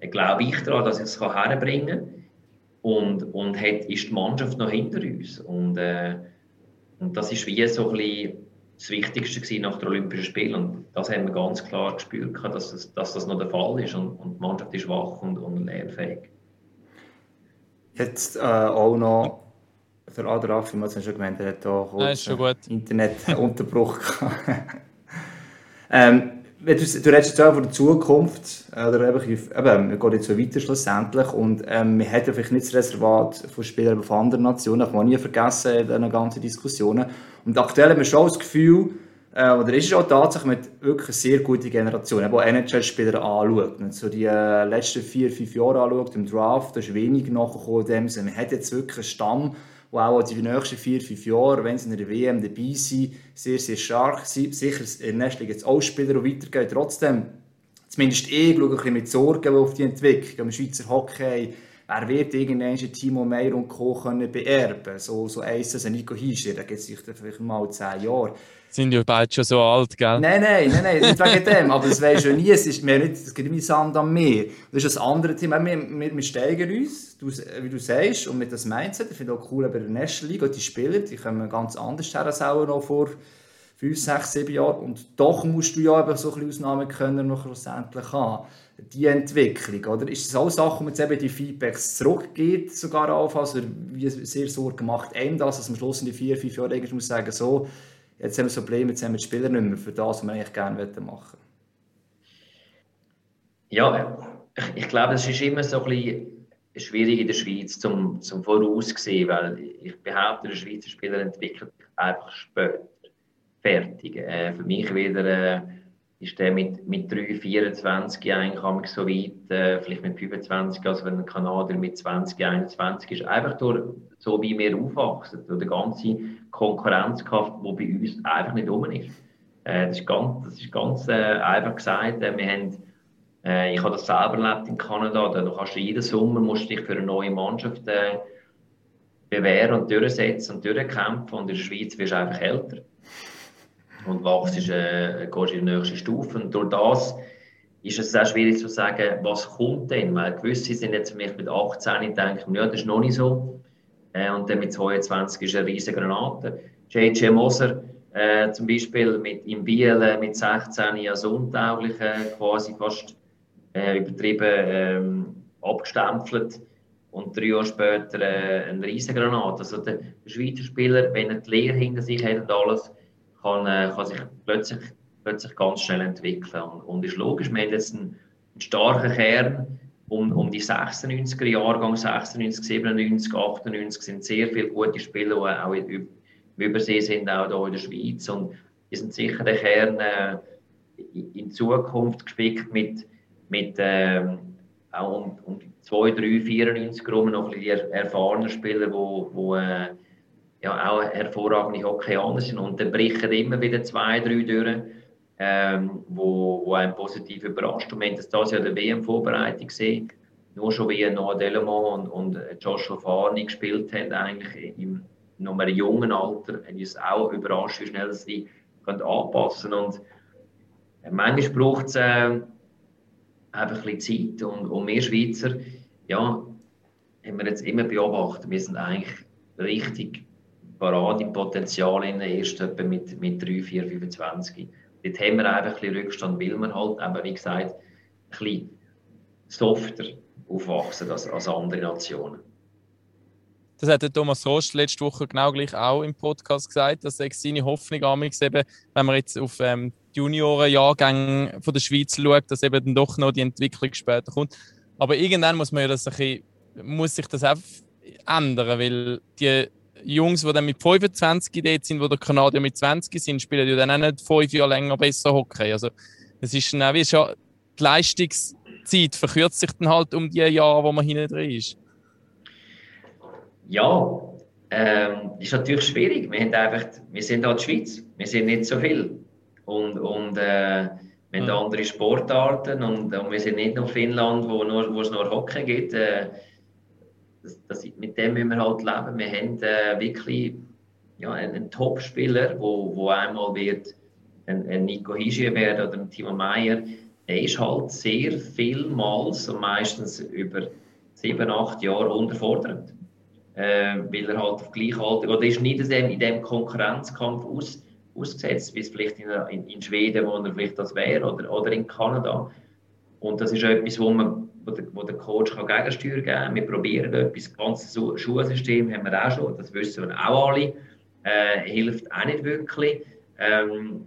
äh, glaube ich daran, dass ich es herbringen kann. Und, und hat, ist die Mannschaft noch hinter uns. Und, äh, und das ist wie so ein bisschen das Wichtigste nach den Olympischen Spielen. Und das haben wir ganz klar gespürt, dass das, dass das noch der Fall ist. Und, und die Mannschaft ist wach und, und lernfähig. Jetzt äh, auch noch der Adraf, wie man es schon gemeint hat, auch kurz Internetunterbruch. ähm, du, du redest jetzt auch von der Zukunft, oder eben, eben, wir gehen jetzt so weiter schlussendlich und ähm, wir hätten vielleicht nicht das Reservat von Spielern von anderen Nationen, das man nie vergessen in diesen ganzen Diskussionen. Und aktuell haben wir schon das Gefühl, äh, oder ist es auch tatsächlich mit wirklich eine sehr gute Generation, die NHL-Spieler anschaut. Wenn man so die äh, letzten vier, fünf Jahre anschaut im Draft, da ist wenig nachgekommen. Man hat jetzt wirklich einen Stamm, der auch die nächsten vier, fünf Jahre, wenn sie in der WM dabei sind, sehr, sehr stark sind. Sicher in Nächsten jetzt auch Spieler, die weitergehen. Trotzdem, zumindest ich schaue ein bisschen mit Sorgen auf die Entwicklung im Schweizer Hockey wer wird irgendwann Timo Meyer und Co. können beerben So, so eins als Nico Hischer, da gibt es vielleicht mal zehn Jahre. Sind ja bald schon so alt, gell? Nein, nein, nein, nein nicht wegen dem, aber das weisst du nie, es ist mehr nicht, es geht nicht Sand am Meer. Das ist ein anderes Thema, wir, wir, wir steigern uns, du, wie du sagst, und mit das Mindset, ich finde auch cool bei der National League, die Spieler, die kommen ganz anders her als auch noch vor fünf, sechs, sieben Jahren, und doch musst du ja eben so ein Ausnahmen können noch schlussendlich haben. Die Entwicklung? Oder? Ist es auch Sachen, wo man jetzt eben die Feedbacks zurückgeht, sogar auf, also wie sehr Sorge macht einem das, dass man am Schluss in die vier, fünf Jahre muss sagen, so, jetzt haben wir so Probleme, jetzt haben wir die Spieler nicht mehr für das, was wir eigentlich gerne machen. Ja, ich, ich glaube, es ist immer so ein bisschen schwierig in der Schweiz zum, zum Voraussehen, weil ich behaupte, der Schweizer Spieler entwickelt einfach später fertig. Äh, für mich wieder äh, ist der mit, mit 3, 24 eigentlich so weit, äh, vielleicht mit 25, also wenn ein Kanadier mit 20, 21 ist. Einfach durch, so wie wir aufwachsen, durch die ganze Konkurrenzkraft, die bei uns einfach nicht rum ist. Äh, das ist ganz, das ist ganz äh, einfach gesagt. Äh, wir haben, ich habe das selber erlebt in Kanada, da kannst du jeden Sommer musst dich für eine neue Mannschaft äh, bewähren und durchsetzen und durchkämpfen und in der Schweiz wirst du einfach älter und wachst, äh, gehst in die nächste Stufe. Und durch das ist es sehr schwierig zu sagen, was kommt denn, weil gewisse sind jetzt für mich mit 18 denken, ja, das ist noch nicht so. Äh, und dann mit 22 ist eine riesige Granate. J.J. Moser äh, zum Beispiel mit, in Biel äh, mit 16 als untauglich, quasi fast äh, übertrieben ähm, abgestempelt und drei Jahre später äh, eine riesige Granate. Also der Schweizer Spieler, wenn er die Lehre hinter sich hat und alles, kann, äh, kann sich plötzlich, plötzlich ganz schnell entwickeln. Und, und ist logisch, wir haben jetzt einen, einen starken Kern um, um die 96er Jahrgang, 96, 97, 98 sind sehr viele gute Spieler, die auch in, Übersee sind, auch hier in der Schweiz. Und die sind sicher der Kern äh, in Zukunft gespickt mit, mit ähm, auch um, um 2, 3, 94 rum noch ein bisschen erfahrene Spieler, die wo äh, ja, auch hervorragende Hockeyaner sind. Und dann brechen immer wieder zwei, drei durch, ähm, wo, wo einen positiv überrascht. Und wir haben das dieses Jahr der WM-Vorbereitung gesehen, nur schon wie Noah Delamont und, und Joshua Farni gespielt haben, eigentlich im noch einem jungen Alter, hat uns auch überrascht, wie schnell sie können anpassen können. Und äh, manchmal braucht es äh, einfach ein bisschen Zeit. Und, und wir Schweizer, ja, haben wir jetzt immer beobachtet, wir sind eigentlich richtig Paradepotenzial in erst etwa mit, mit 3, 4, 25. Dort haben wir einfach ein bisschen Rückstand, weil wir halt eben, wie gesagt, ein bisschen softer aufwachsen als, als andere Nationen. Das hat der Thomas Rost letzte Woche genau gleich auch im Podcast gesagt, dass seine Hoffnung eben, wenn man jetzt auf ähm, die Juniorenjahrgänge von der Schweiz schaut, dass eben dann doch noch die Entwicklung später kommt. Aber irgendwann muss man ja das ein bisschen, muss sich das auch ändern, weil die Jungs, die dann mit 25 dort sind, wo der Kanadier mit 20 sind, spielen ja dann auch nicht fünf Jahre länger besser Hockey. Also es ist dann auch wie schon die Leistungszeit verkürzt sich dann halt um die Jahre, wo man hinten drin ist. Ja, ähm, ist natürlich schwierig. Wir, haben einfach, wir sind halt die Schweiz, wir sind nicht so viel. Und, und äh, wir haben ja. andere Sportarten und, und, wir sind nicht nur Finnland, wo, nur, wo es nur Hockey gibt. Äh, das, das, mit dem müssen wir halt leben. Wir haben äh, wirklich ja, einen, Top-Spieler, wo, wo einmal wird ein, ein Nico Hischier werden oder ein Timo Meyer. Der ist halt sehr vielmals und meistens über sieben, acht Jahre unterfordernd äh, weil er halt auf Gleichalter oder ist nicht in dem, in dem Konkurrenzkampf aus, ausgesetzt, wie es vielleicht in, in, in, Schweden, wo er vielleicht das wäre, oder, oder in Kanada. Und das ist etwas, wo, man, wo, der, wo der Coach kann Gegensteuer geben kann. Wir probieren etwas, das ganze Schulsystem haben wir auch schon, das wissen wir auch alle, äh, hilft auch nicht wirklich. Ähm,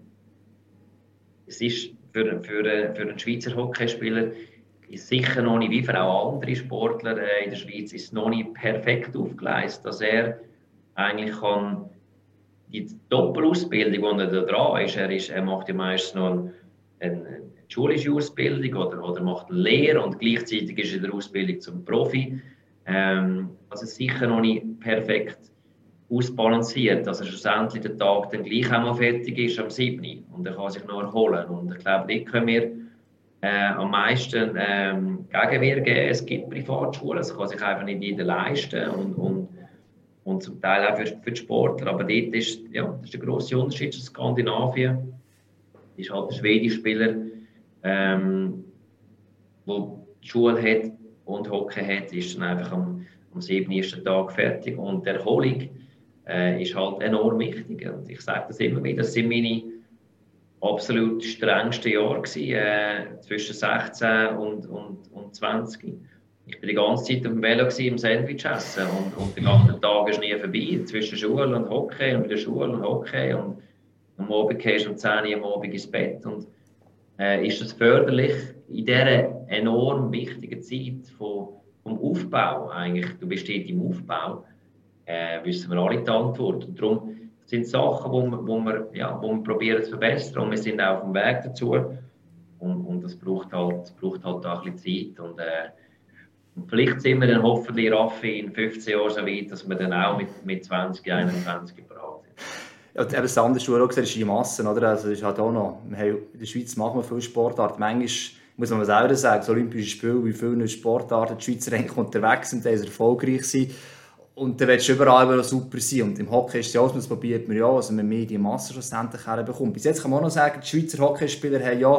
es ist für, für, für einen Schweizer Hockeyspieler ist sicher noch nicht, wie für auch andere Sportler äh, in der Schweiz, ist noch nicht perfekt aufgeleistet, dass er eigentlich kann die Doppelausbildung, die er da dran ist, er, ist, er macht ja meistens noch eine, eine schulische Ausbildung oder, oder macht eine Lehre und gleichzeitig ist er in der Ausbildung zum Profi. Ähm, also sicher noch nicht perfekt ausbalanciert, dass er schlussendlich der Tag dann gleich einmal fertig ist am 7. und er kann sich noch erholen. Und ich glaube, dort können wir äh, am meisten ähm, Gegenwehr geben. Es gibt Privatschulen, das kann sich einfach nicht jeder leisten und, und, und zum Teil auch für, für die Sportler. Aber dort ist, ja, das ist der grosse Unterschied zu Skandinavien. ist halt der schwedische Spieler, ähm, wo die Schule hat und Hockey hat, ist dann einfach am, am siebten ersten Tag fertig. Und die Erholung äh, ist halt enorm wichtig. Und ich sage das immer wieder, das sind meine absolut strengste Jahr gewesen, äh, zwischen 16 und, und, und 20. Ich war die ganze Zeit dem Velo gewesen, im Sandwich essen und, und der ganze Tag ist nie vorbei, zwischen Schule und Hockey und wieder Schule und Hockey und am Abend gehst du um 10 Uhr am Abend ins Bett und äh, ist das förderlich in dieser enorm wichtigen Zeit von, vom Aufbau eigentlich, du bist dort im Aufbau, äh, wissen wir alle die Antwort und darum sind Sachen, wo wir, wo wir, ja, wo wir probieren zu verbessern und wir sind auch auf dem Weg dazu. Und, und das braucht halt, braucht halt auch ein bisschen Zeit. Und, äh, und vielleicht sind wir dann hoffentlich Raffi in 15 Jahren so weit, dass wir dann auch mit, mit 20, 21 bereit sind. Ja, eben das andere, was du auch gesagt ist die Massen. Oder? Also, ist halt auch noch, in der Schweiz machen wir viele Sportarten. Manchmal muss man selber sagen, so Olympische Spiele, wie viele Sportarten die Schweizer eigentlich unterwegs sind, die erfolgreich sind. Und dann willst du überall super sein. Und im Hockey ist es ja auch, das probiert man ja, also man mehr die Masse schlussendlich herbekommt. Bis jetzt kann man auch noch sagen, die Schweizer Hockeyspieler haben ja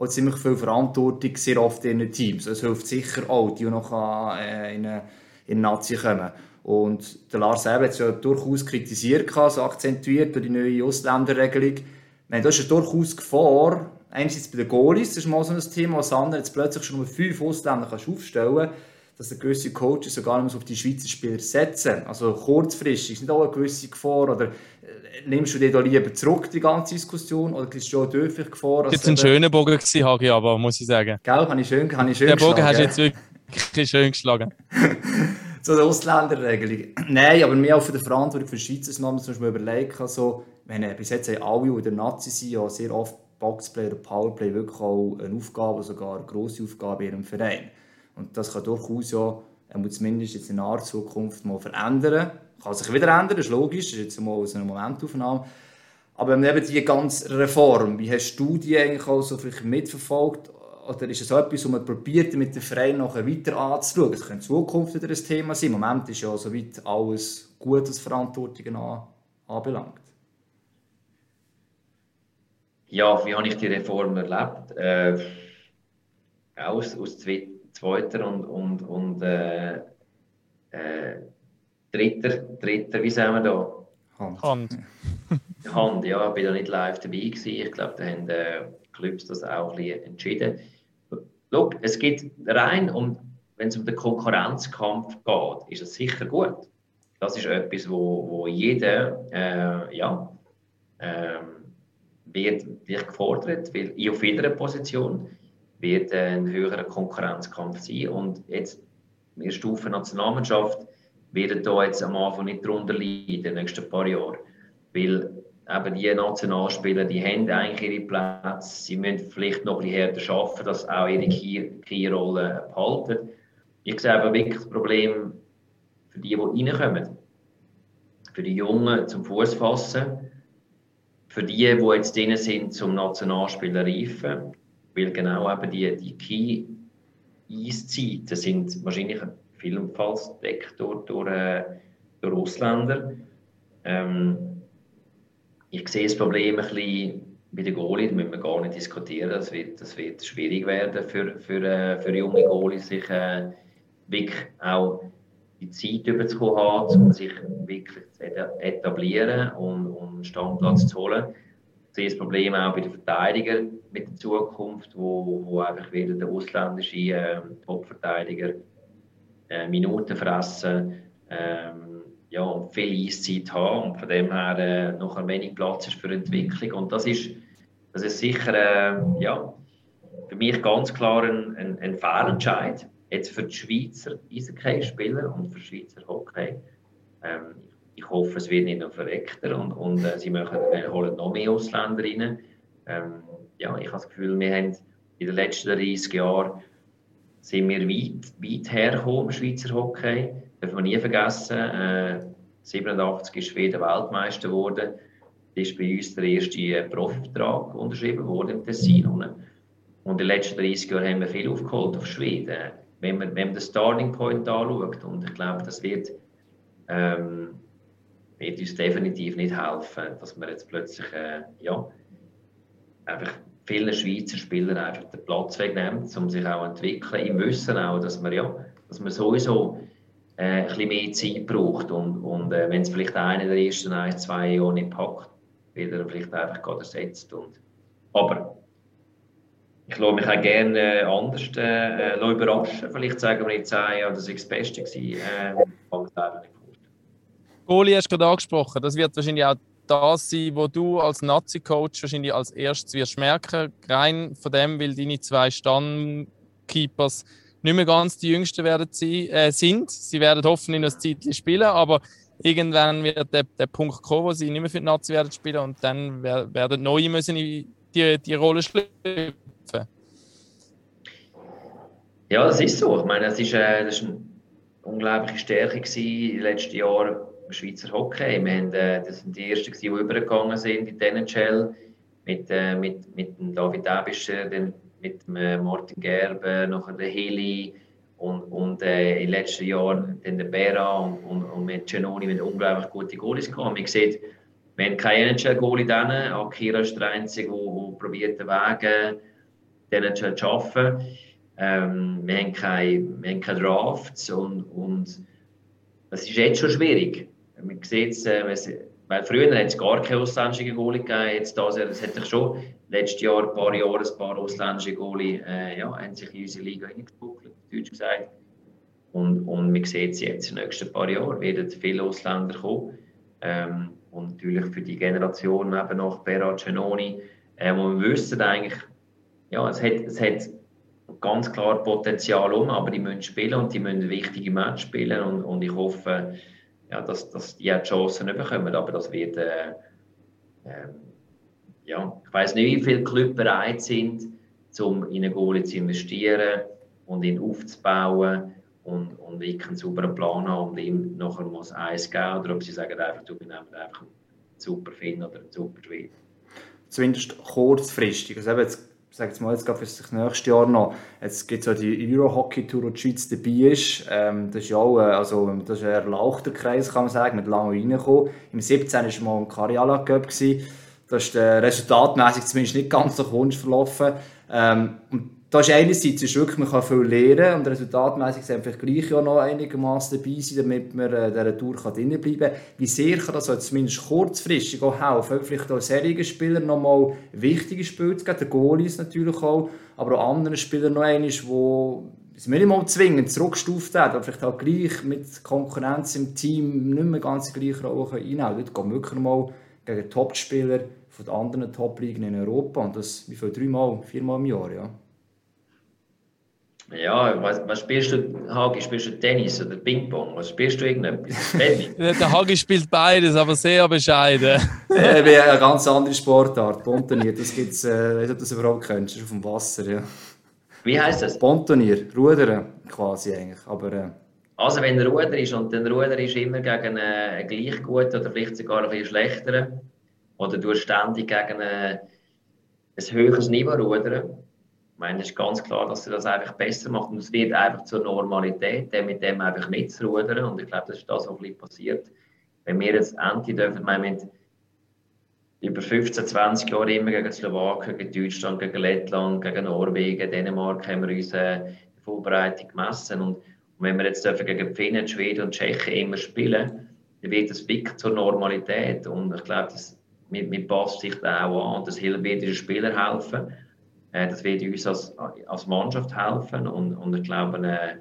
auch ziemlich viel Verantwortung, sehr oft in den Teams. Es hilft sicher auch, die noch äh, in, eine, in die Nazi kommen. Und der Lars Eber hat es ja durchaus kritisiert, also akzentuiert durch die neue Ausländerregelung. Meine, da ist ja durchaus Gefahr, einerseits bei den Goalies, das ist mal so ein Thema, das andere jetzt plötzlich schon nur fünf Ausländer kannst aufstellen dass gewisse Coaches sogar auf die Schweizer Spieler setzen. Also kurzfristig ist nicht auch eine gewisse Gefahr oder äh, nimmst du dir da lieber zurück, die ganze Diskussion, oder ist schon dürflich Gefahr? Das war ein schöner Bogen, gewesen, Hagi, aber muss ich sagen. Gell, habe ich schön, habe ich schön Der Bogen hast du jetzt wirklich schön geschlagen. so eine Ausländerregelung. Nein, aber mehr auch für die Verantwortung für Schweizer muss man sich mal überlegen, also, wenn, bis jetzt alle, die in der Nazi sind, ja sehr oft Boxplay oder Powerplay wirklich auch eine Aufgabe, sogar eine grosse Aufgabe in ihrem Verein. Und das kann durchaus ja, zumindest jetzt in naher Zukunft mal verändern. Kann sich wieder ändern, das ist logisch, das ist jetzt mal aus einer Momentaufnahme. Aber eben diese ganze Reform, wie hast du die eigentlich auch so vielleicht mitverfolgt? Oder ist es etwas, was man probiert, mit dem Verein nachher weiter anzuschauen? Es könnte in Zukunft wieder ein Thema sein. Im Moment ist ja soweit alles gut, was Verantwortungen anbelangt. Ja, wie habe ich die Reform erlebt? Äh, aus, aus zwei zweiter und, und, und äh, äh, dritter, dritter, wie sagen wir da? Hand. Hand. Hand, ja, ich bin da nicht live dabei gewesen. Ich glaube, da haben äh, Clubs das auch ein bisschen entschieden. Schau, es geht rein um, wenn es um den Konkurrenzkampf geht, ist es sicher gut. Das ist etwas, wo, wo jeder, äh, ja, äh, wird, wird gefordert, weil auf jeder Position wird ein höherer Konkurrenzkampf sein. Und jetzt, wir Stufe Nationalmannschaft, werden da jetzt am Anfang nicht drunter leiden in den nächsten paar Jahren. Weil eben die Nationalspieler, die haben eigentlich ihre Plätze, sie müssen vielleicht noch ein bisschen härter arbeiten, dass auch ihre Key-Rolle behalten. Ich sehe aber wirklich das Problem für die, die reinkommen. Für die Jungen zum Fuß fassen, für die, die jetzt drin sind, zum Nationalspieler reifen, weil genau eben die, die Key-Eiszeiten sind wahrscheinlich vielfach deckt durch, durch, äh, durch Ausländer. Ähm, ich sehe das Problem ein bisschen bei den Goalie, da müssen wir gar nicht diskutieren. Das wird, das wird schwierig werden für, für, äh, für junge Goalies, sich äh, wirklich auch die Zeit überzukommen um sich wirklich zu etablieren und, und Standplatz zu holen. Ich sehe das Problem auch bei den Verteidigern mit der Zukunft, wo, wo einfach wieder der ausländische äh, Top-Verteidiger äh, Minuten fressen ähm, ja, viel Eiszeit haben und von dem her äh, noch ein wenig Platz ist für Entwicklung. Und das ist, das ist sicher äh, ja, für mich ganz klar ein, ein, ein Fehlentscheid. Jetzt für die Schweizer Eishockey-Spieler und für Schweizer Hockey. Ähm, ich hoffe, es wird nicht noch verreckter und, und äh, sie machen, äh, holen noch mehr Ausländer rein. Ähm, ja, ich habe das Gefühl, wir haben in den letzten 30 Jahren sind wir weit, weit hergekommen im Schweizer Hockey. Darf man nie vergessen. Äh, 87 ist Schweden Weltmeister geworden. Da ist bei uns der erste Profivertrag unterschrieben worden im Tessin. Und in den letzten 30 Jahren haben wir viel aufgeholt auf Schweden. Wenn man, wenn man den Starting Point anschaut, und ich glaube, das wird, ähm, wird uns definitiv nicht helfen, dass wir jetzt plötzlich äh, ja, einfach vielen Schweizer Spielern einfach den Platz wegnimmt, um sich auch zu entwickeln. Im Wissen auch, dass man, ja, dass man sowieso äh, ein bisschen mehr Zeit braucht. Und, und äh, wenn es vielleicht einer der ersten ein, zwei Jahre nicht packt, wird er vielleicht einfach gerade ersetzt. Und, aber ich lasse mich auch gerne äh, anders äh, äh überraschen. Vielleicht sagen wir in zehn Jahren, das war das Beste. Gewesen. Äh. Goalie hast du gerade angesprochen. Das wird wahrscheinlich auch das sein, wo du als Nazi-Coach wahrscheinlich als erstes wirst merken, rein von dem, weil deine zwei Stammkeepers nicht mehr ganz die Jüngsten werden sie, äh, sind. Sie werden hoffentlich noch ein Zeitchen spielen, aber irgendwann wird der, der Punkt kommen, wo sie nicht mehr für die Nazi werden spielen und dann werden neue müssen die, die Rolle schlüpfen. Ja, das ist so. Ich meine, das ist, äh, das ist eine unglaubliche Stärke in den letzten Jahren Schweizer Hockey. Wir haben, äh, das sind die ersten, die übergegangen sind in die NHL mit, äh, mit, mit dem David Abischer, den, mit dem äh, Martin Gerber, nachher der Heli und, und äh, in den letzten Jahren dann der Bera und, und, und mit Genoni mit unglaublich gute Goalies gehabt. Man sieht, wir haben keinen NHL-Goalie dann. Akira ist der Einzige, der probiert, den Weg den NHL zu schaffen. Ähm, wir, haben keine, wir haben keine Drafts und, und das ist jetzt schon schwierig. Man sieht es, äh, weil früher hat es gar keine ausländischen Goalie gegeben. Jetzt das, das hat sich schon letztes Jahr, ein paar Jahre, ein paar ausländische Goalie äh, ja, haben sich in unsere Liga hineingebuckelt, deutsch gesagt. Und, und man sieht es jetzt in den nächsten paar Jahren, werden viele Ausländer kommen. Ähm, und natürlich für die Generation eben nach Berat Genoni, äh, wo wir wissen eigentlich, ja, es hat, es hat ganz klar Potenzial um, aber die müssen spielen und die müssen wichtige Match spielen und, und ich hoffe, ja, dass, dass die Chancen nicht bekommen, aber das wird, äh, äh, ja, ich weiß nicht, wie viele Clubs bereit sind, um in einen Goalie zu investieren und ihn aufzubauen und, und wirklich einen sauberen Plan haben und ihm nachher muss eins geben oder ob sie sagen einfach, du bist einfach ein super Finn oder ein super Schwede. Zumindest kurzfristig. Also sage jetzt mal, jetzt für das nächste Jahr noch, jetzt gibt es ja die Euro-Hockey-Tour, die Schweiz dabei ist. Ähm, das ist ja auch, äh, also, das ist ein erlauchter Kreis, kann man sagen, mit lange reingekommen. Im 17. war mal ein Kariala Cup. Das ist äh, resultatmäßig zumindest nicht ganz so Wunsch verlaufen. Ähm, und da ist einerseits ist wirklich, man kann viel lernen und resultatmäßig sind einfach gleich ja noch einigermaßen dabei sein, damit man äh, dieser Tour drinnen bleiben kann. Wie sehr kann das also zumindest kurzfristig auch helfen, vielleicht auch serigen Spielern nochmal wichtige Spiele zu geben, der Goalies natürlich auch, aber auch anderen Spielern noch einmal, die nicht mal zwingend zurückgestuft werden, aber vielleicht auch gleich mit Konkurrenz im Team nicht mehr ganz die gleiche Rolle einnehmen können. Dort gehen wirklich mal gegen Top-Spieler von den anderen Top-Ligen in Europa und das wie viel, dreimal, viermal im Jahr, ja. Ja, was, was spielst du, Hagi? Spielst du Tennis oder Ping-Pong? Was spielst du irgendetwas? der Hagi spielt beides, aber sehr bescheiden. ja, wie eine ganz andere Sportart, Pontonier. Das gibt es, äh, weiß nicht, ob du das überhaupt kennst, das ist auf dem Wasser, ja. Wie heißt das? Pontonier, Rudern quasi eigentlich, aber... Äh, also wenn Ruder ist und dann Ruder ist immer gegen einen gleich guten oder vielleicht sogar ein bisschen schlechteren oder du ständig gegen ein, ein höheres Niveau rudern, meine, es ist ganz klar, dass sie das einfach besser macht. Und es wird einfach zur Normalität, mit dem einfach mitzurudern. Und ich glaube, das ist das, was passiert. Wenn wir jetzt endlich dürfen, haben über 15, 20 Jahre immer gegen Slowakien, gegen Deutschland, gegen Lettland, gegen Norwegen, Dänemark haben wir uns die Vorbereitung gemessen. Und, und wenn wir jetzt dürfen gegen Finnen, Schweden und Tschechien immer spielen, dann wird das wirklich zur Normalität. Und ich glaube, das, mit, mit passt sich da auch an, dass hilft den Spieler helfen. Äh, das wird uns als, als Mannschaft helfen und, und ich glaube, äh,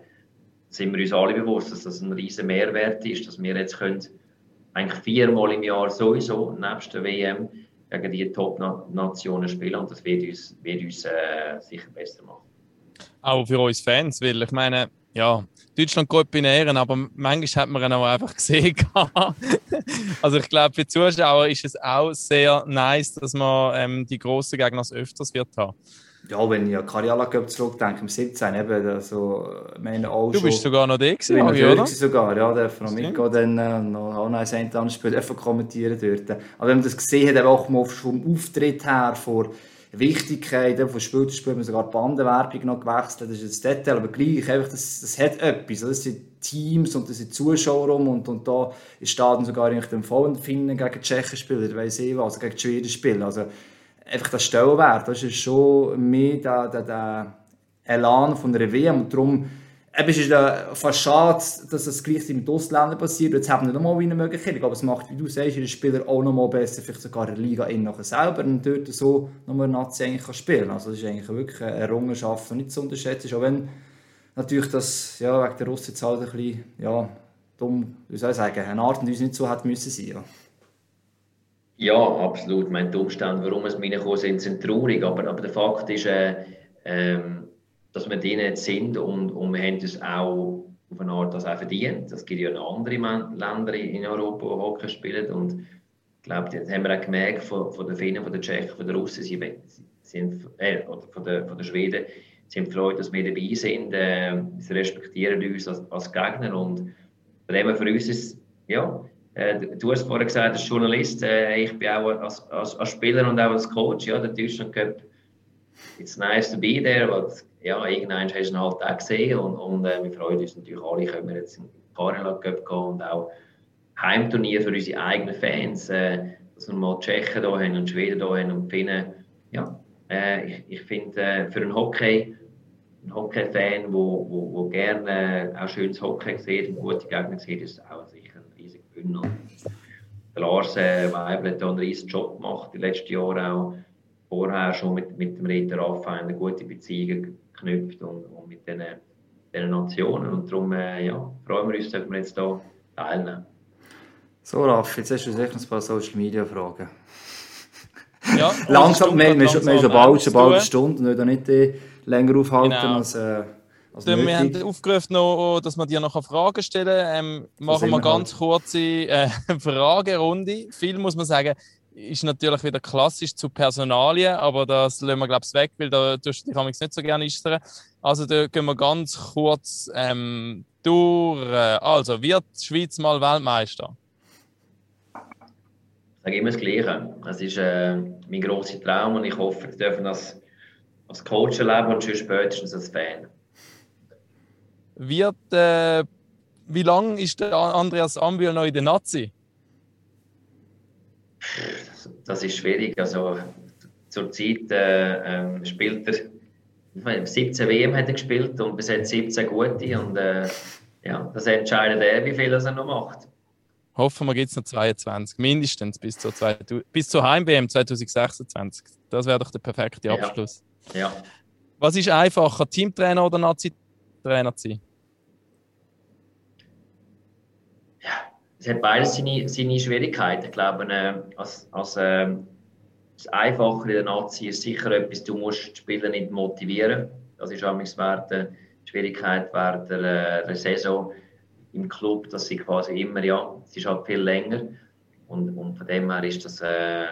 sind wir uns alle bewusst, dass das ein riesen Mehrwert ist, dass wir jetzt können eigentlich viermal im Jahr sowieso nebst der WM gegen die Top-Nationen spielen und das wird uns, wird uns äh, sicher besser machen. Auch für uns Fans, weil ich meine, ja, Deutschland geht bei Ehren, aber manchmal hat man ihn auch einfach gesehen. also ich glaube, für Zuschauer ist es auch sehr nice, dass man ähm, die grossen Gegner öfters wird haben. Ja, wenn ich an Karjala Cup zurückdenke, im 17 eben, also, meine auch Du bist schon, sogar noch da gewesen, ich bin oder? sogar, ja, der von Amigo dann äh, noch auch noch ein St. Spiel kommentieren dort. Aber wenn man das gesehen hat, auch mal vom Auftritt her, vor Wichtigkeit von Spiel zu Spiel, sogar die Bandenwerbung noch gewechselt, das ist ein Detail, aber gleich, einfach, das, das hat etwas, das sind Teams und das sind Zuschauer rum und, und da ist Stadion sogar in dem vollen Finnen gegen die Tschechen spielen, weiss ich was, also gegen die Schweden spielen, also einfach das Stellenwert, das ist schon mehr der, der, der Elan von der WM und darum es ist fast schade, dass das gleichzeitig mit Ausländern passiert. Jetzt haben wir nochmal eine Möglichkeit. Aber es macht, wie du sagst, den Spieler auch noch mal besser, vielleicht sogar in der Liga in selber und dort so nochmal Nazi eigentlich kann spielen Also das ist eigentlich wirklich eine Errungenschaft, die nicht zu unterschätzen ist. Auch wenn natürlich das ja, wegen der Russen jetzt halt ein bisschen, ja, dumm, wie soll ich sagen, eine Art und Weise nicht so hat müssen sein. Ja. Ja, absolut. Ich meine, die Umstände, warum es mir gekommen sind, sind traurig. Aber, aber der Fakt ist, äh, ähm, dass wir denen jetzt sind und, und wir haben das auch auf eine Art das auch verdient. Es gibt ja noch andere Länder in Europa, die Hockey spielen und ich glaube, das haben wir auch gemerkt von, von den Finnen, von den Tschechen, von den Russen, sie sind, äh, oder von den, von den Schweden, sind froh, dass wir dabei sind. Äh, sie respektieren uns als, als Gegner und von für uns ist ja, äh, du hast vorhin gesagt, als Journalist, äh, ich bin auch als, als, als, Spieler und auch als Coach, ja, der Deutschland Cup, it's nice to be there, aber ja, irgendwann hast du ihn halt auch gesehen und, und äh, wir freuen uns natürlich alle, können wir jetzt in den Karela gehen und auch Heimturnier für unsere eigenen Fans, äh, dass wir mal Tschechen hier haben und Schweden hier haben und Finnen. Ja, äh, ich, ich finde, äh, für einen Hockey, ein Hockey-Fan, wo, wo, wo gerne auch schönes Hockey sieht und gute Gegner sieht, ist auch sicher ein riesiger Gewinn. Der Lars äh, Weibel hat einen riesigen Job gemacht, die letzten Jahre auch vorher schon mit, mit dem Ritter Raphael eine gute Beziehung geknüpft und, und mit diesen, diesen Nationen. Und darum äh, ja, freuen wir uns, dass wir jetzt hier teilnehmen. So, Raff, jetzt hast du sicher ein paar Social Media Fragen. Ja, langsam, wir, wir, wir, wir bald, schon bald eine Stunde und nicht äh, länger aufhalten genau. als. Äh, also wir haben aufgerufen, noch, dass wir dir noch Fragen stellen ähm, Machen wir ganz halt. kurze äh, Fragerunde. Viel muss man sagen, ist natürlich wieder klassisch zu Personalien, aber das lassen wir, glaube ich, weg, weil da tust du dich nicht so gerne äußern. Also da gehen wir ganz kurz ähm, durch. Also, wird die Schweiz mal Weltmeister? Ich sage immer das Gleiche. Es ist äh, mein grosser Traum und ich hoffe, wir dürfen das als Coach erleben und schon spätestens als Fan. Wird, äh, wie lange ist der Andreas Ambühl noch in der Nazi? Das ist schwierig. Also zurzeit äh, ähm, spielt er 17 WM hat er gespielt und bis jetzt 17 gute und äh, ja, das entscheidet er, wie viel er noch macht. Hoffen wir, gibt es noch 22, mindestens bis zur, bis zur Heim-WM 2026. Das wäre doch der perfekte Abschluss. Ja. ja. Was ist einfacher, Teamtrainer oder Nazi-Trainer zu sein? Es hat beides seine, seine Schwierigkeiten. Ich glaube, äh, als, als äh, das Einfache in der Nazi ist sicher etwas, du musst die Spieler nicht motivieren. Das ist auch während die Schwierigkeit während der, der Saison im Club, dass sie quasi immer, ja, es ist halt viel länger und, und von dem her ist das, äh,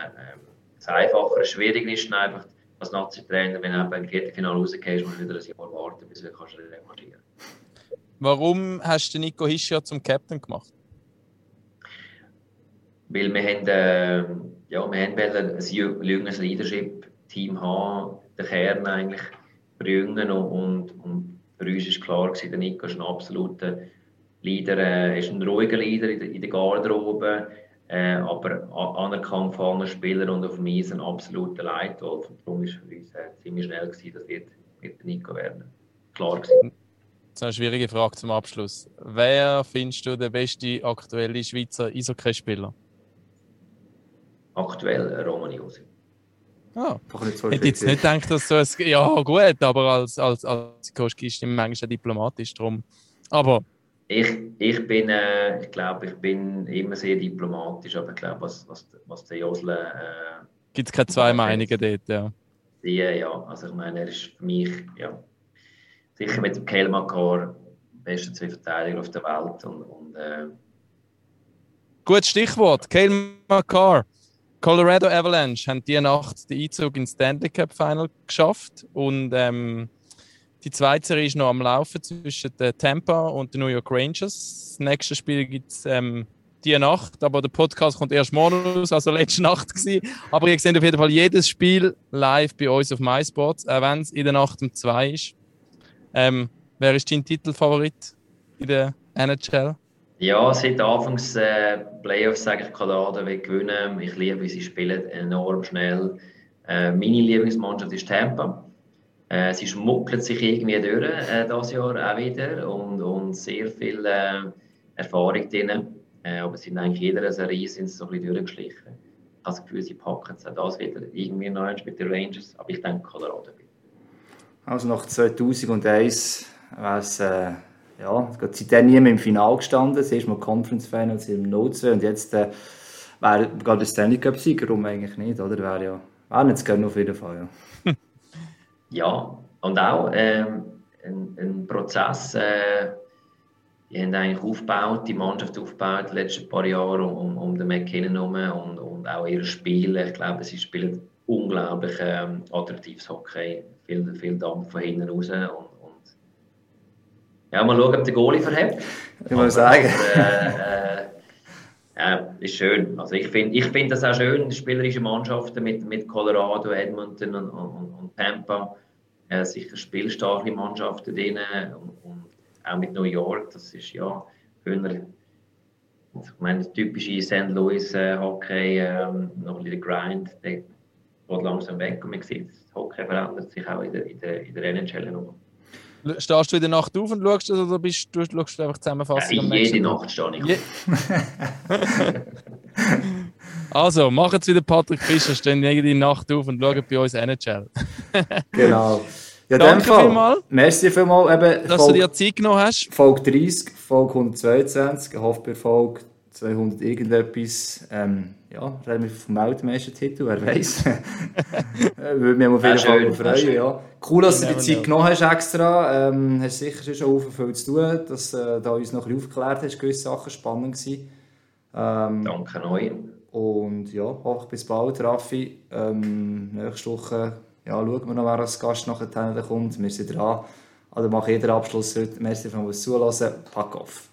das Einfachere. Schwierig ist einfach als Nazi-Trainer, wenn du eben im Viertelfinale rausgehst, musst du wieder ein Jahr warten, bis du kannst revanchieren Warum hast du Nico Hischier zum Captain gemacht? Weil wir haben, äh, ja, wir haben ein jüngeres Leadership-Team haben, den Kern eigentlich bringen und, und, für uns war klar, gewesen, der Nico ist ein absoluter Leader, äh, ist ein ruhiger Leader in in der Garderobe, äh, aber anerkannt von Spielern und auf mich ein absoluter Leitwolf. Und darum war für uns äh, ziemlich schnell, gewesen, das wird mit Nico werden. Klar gewesen. Ist eine schwierige Frage zum Abschluss. Wer findest du der beste aktuelle Schweizer Eishockey-Spieler? Aktuell Roman Josi. Ah, ich hätte jetzt nicht gedacht, dass so ein. Ja, gut, aber als, als, als Coach ist du manchmal diplomatisch drum. Aber ich, ich bin, äh, ich glaube, ich bin immer sehr diplomatisch, aber ich glaube, was, was, was der Josle. Äh, Gibt es keine zwei Meinungen dort, ja. Die, ja, also ich meine, er ist für mich, ja, sicher mit dem Kel Makar, beste zwei Verteidiger auf der Welt und, und äh, Gutes Stichwort, Kale McCarr. Colorado Avalanche haben diese Nacht den Einzug ins Stanley Cup Final geschafft und ähm, die zweite Serie ist noch am Laufen zwischen der Tampa und den New York Rangers. Das nächste Spiel gibt es ähm, diese Nacht, aber der Podcast kommt erst morgen aus, also letzte Nacht gewesen. Aber ihr seht auf jeden Fall jedes Spiel live bei uns auf MySports, auch wenn es in der Nacht um zwei ist. Ähm, wer ist dein Titelfavorit in der NHL? Ja, seit Anfangs äh, Playoffs sage ich, Colorado will gewinnen. Ich liebe, wie sie spielen, enorm schnell. Äh, meine Lieblingsmannschaft ist Tampa. Äh, sie schmuggelt sich irgendwie durch äh, das Jahr auch wieder und, und sehr viel äh, Erfahrung drin. Äh, aber sie sind eigentlich in jeder Serie sind sie so ein bisschen durchgeschlichen. Ich habe das Gefühl, sie packen es auch das wieder irgendwie noch mit den Rangers, aber ich denke Colorado wieder. Also nach 2001 war es, ja, seitdem nie mehr im Finale gestanden. Das erste Mal Conference Finals im No-2 und jetzt äh, wäre gerade der Stanley Cup-Sieger, warum eigentlich nicht, oder? Wäre ja, wäre nicht zu gönnen auf jeden Fall, ja. ja, und auch ähm, ein, ein, Prozess, äh, die haben eigentlich aufgebaut, die Mannschaft aufgebaut, die letzten paar Jahre um, um den McKinnon herum und, und auch ihre Spiele. Ich glaube, sie spielen unglaublich ähm, attraktives Hockey, viel, viel Dampf von hinten raus. Und ja, mal schauen, ob der Goalie verhebt. Ich muss sagen. Äh, äh, ja, ist schön. Also ich finde ich find das auch schön, spielerische Mannschaften mit, mit Colorado, Edmonton und, und, und Tampa. Äh, sicher spielstarke Mannschaften drin und, und, auch mit New York. Das ist ja früher, ich meine, typische St. Louis äh, Hockey, äh, noch ein bisschen Grind, der geht langsam weg und man sieht, das Hockey verändert sich auch in der, in der, in der NHL noch. Stehst du in der Nacht auf und schaust das oder bist du, schaust du einfach Zusammenfassung? Ja, jede Nacht stehe ich Je Also, machen es wieder Patrick Fischer, stehen jede Nacht auf und schauen bei uns NHL. genau. Ja, Danke Fall. vielmals. Merci vielmals, eben, dass Folge, du dir Zeit genommen hast. Folge 30, Folge 122, ich hoffe bei Folge 200 irgendetwas. Ähm, ja, reden wir vom Weltmeistertitel, wer weiß. Würde mich auf jeden Fall freuen. Ja. Cool, dass du die Zeit genommen hast extra. Ähm, hast sicher schon viel zu tun, dass äh, da uns noch ein bisschen aufgeklärt hast. Gewisse Sachen spannend gewesen. Ähm, Danke euch. Und ja, hoffe bis bald, Raffi. Ähm, nächste Woche ja, schauen wir noch, wer als Gast nachher kommt. Wir sind dran. Also mache jeder Abschluss heute. Merci, dass ihr zulassen. Pack auf.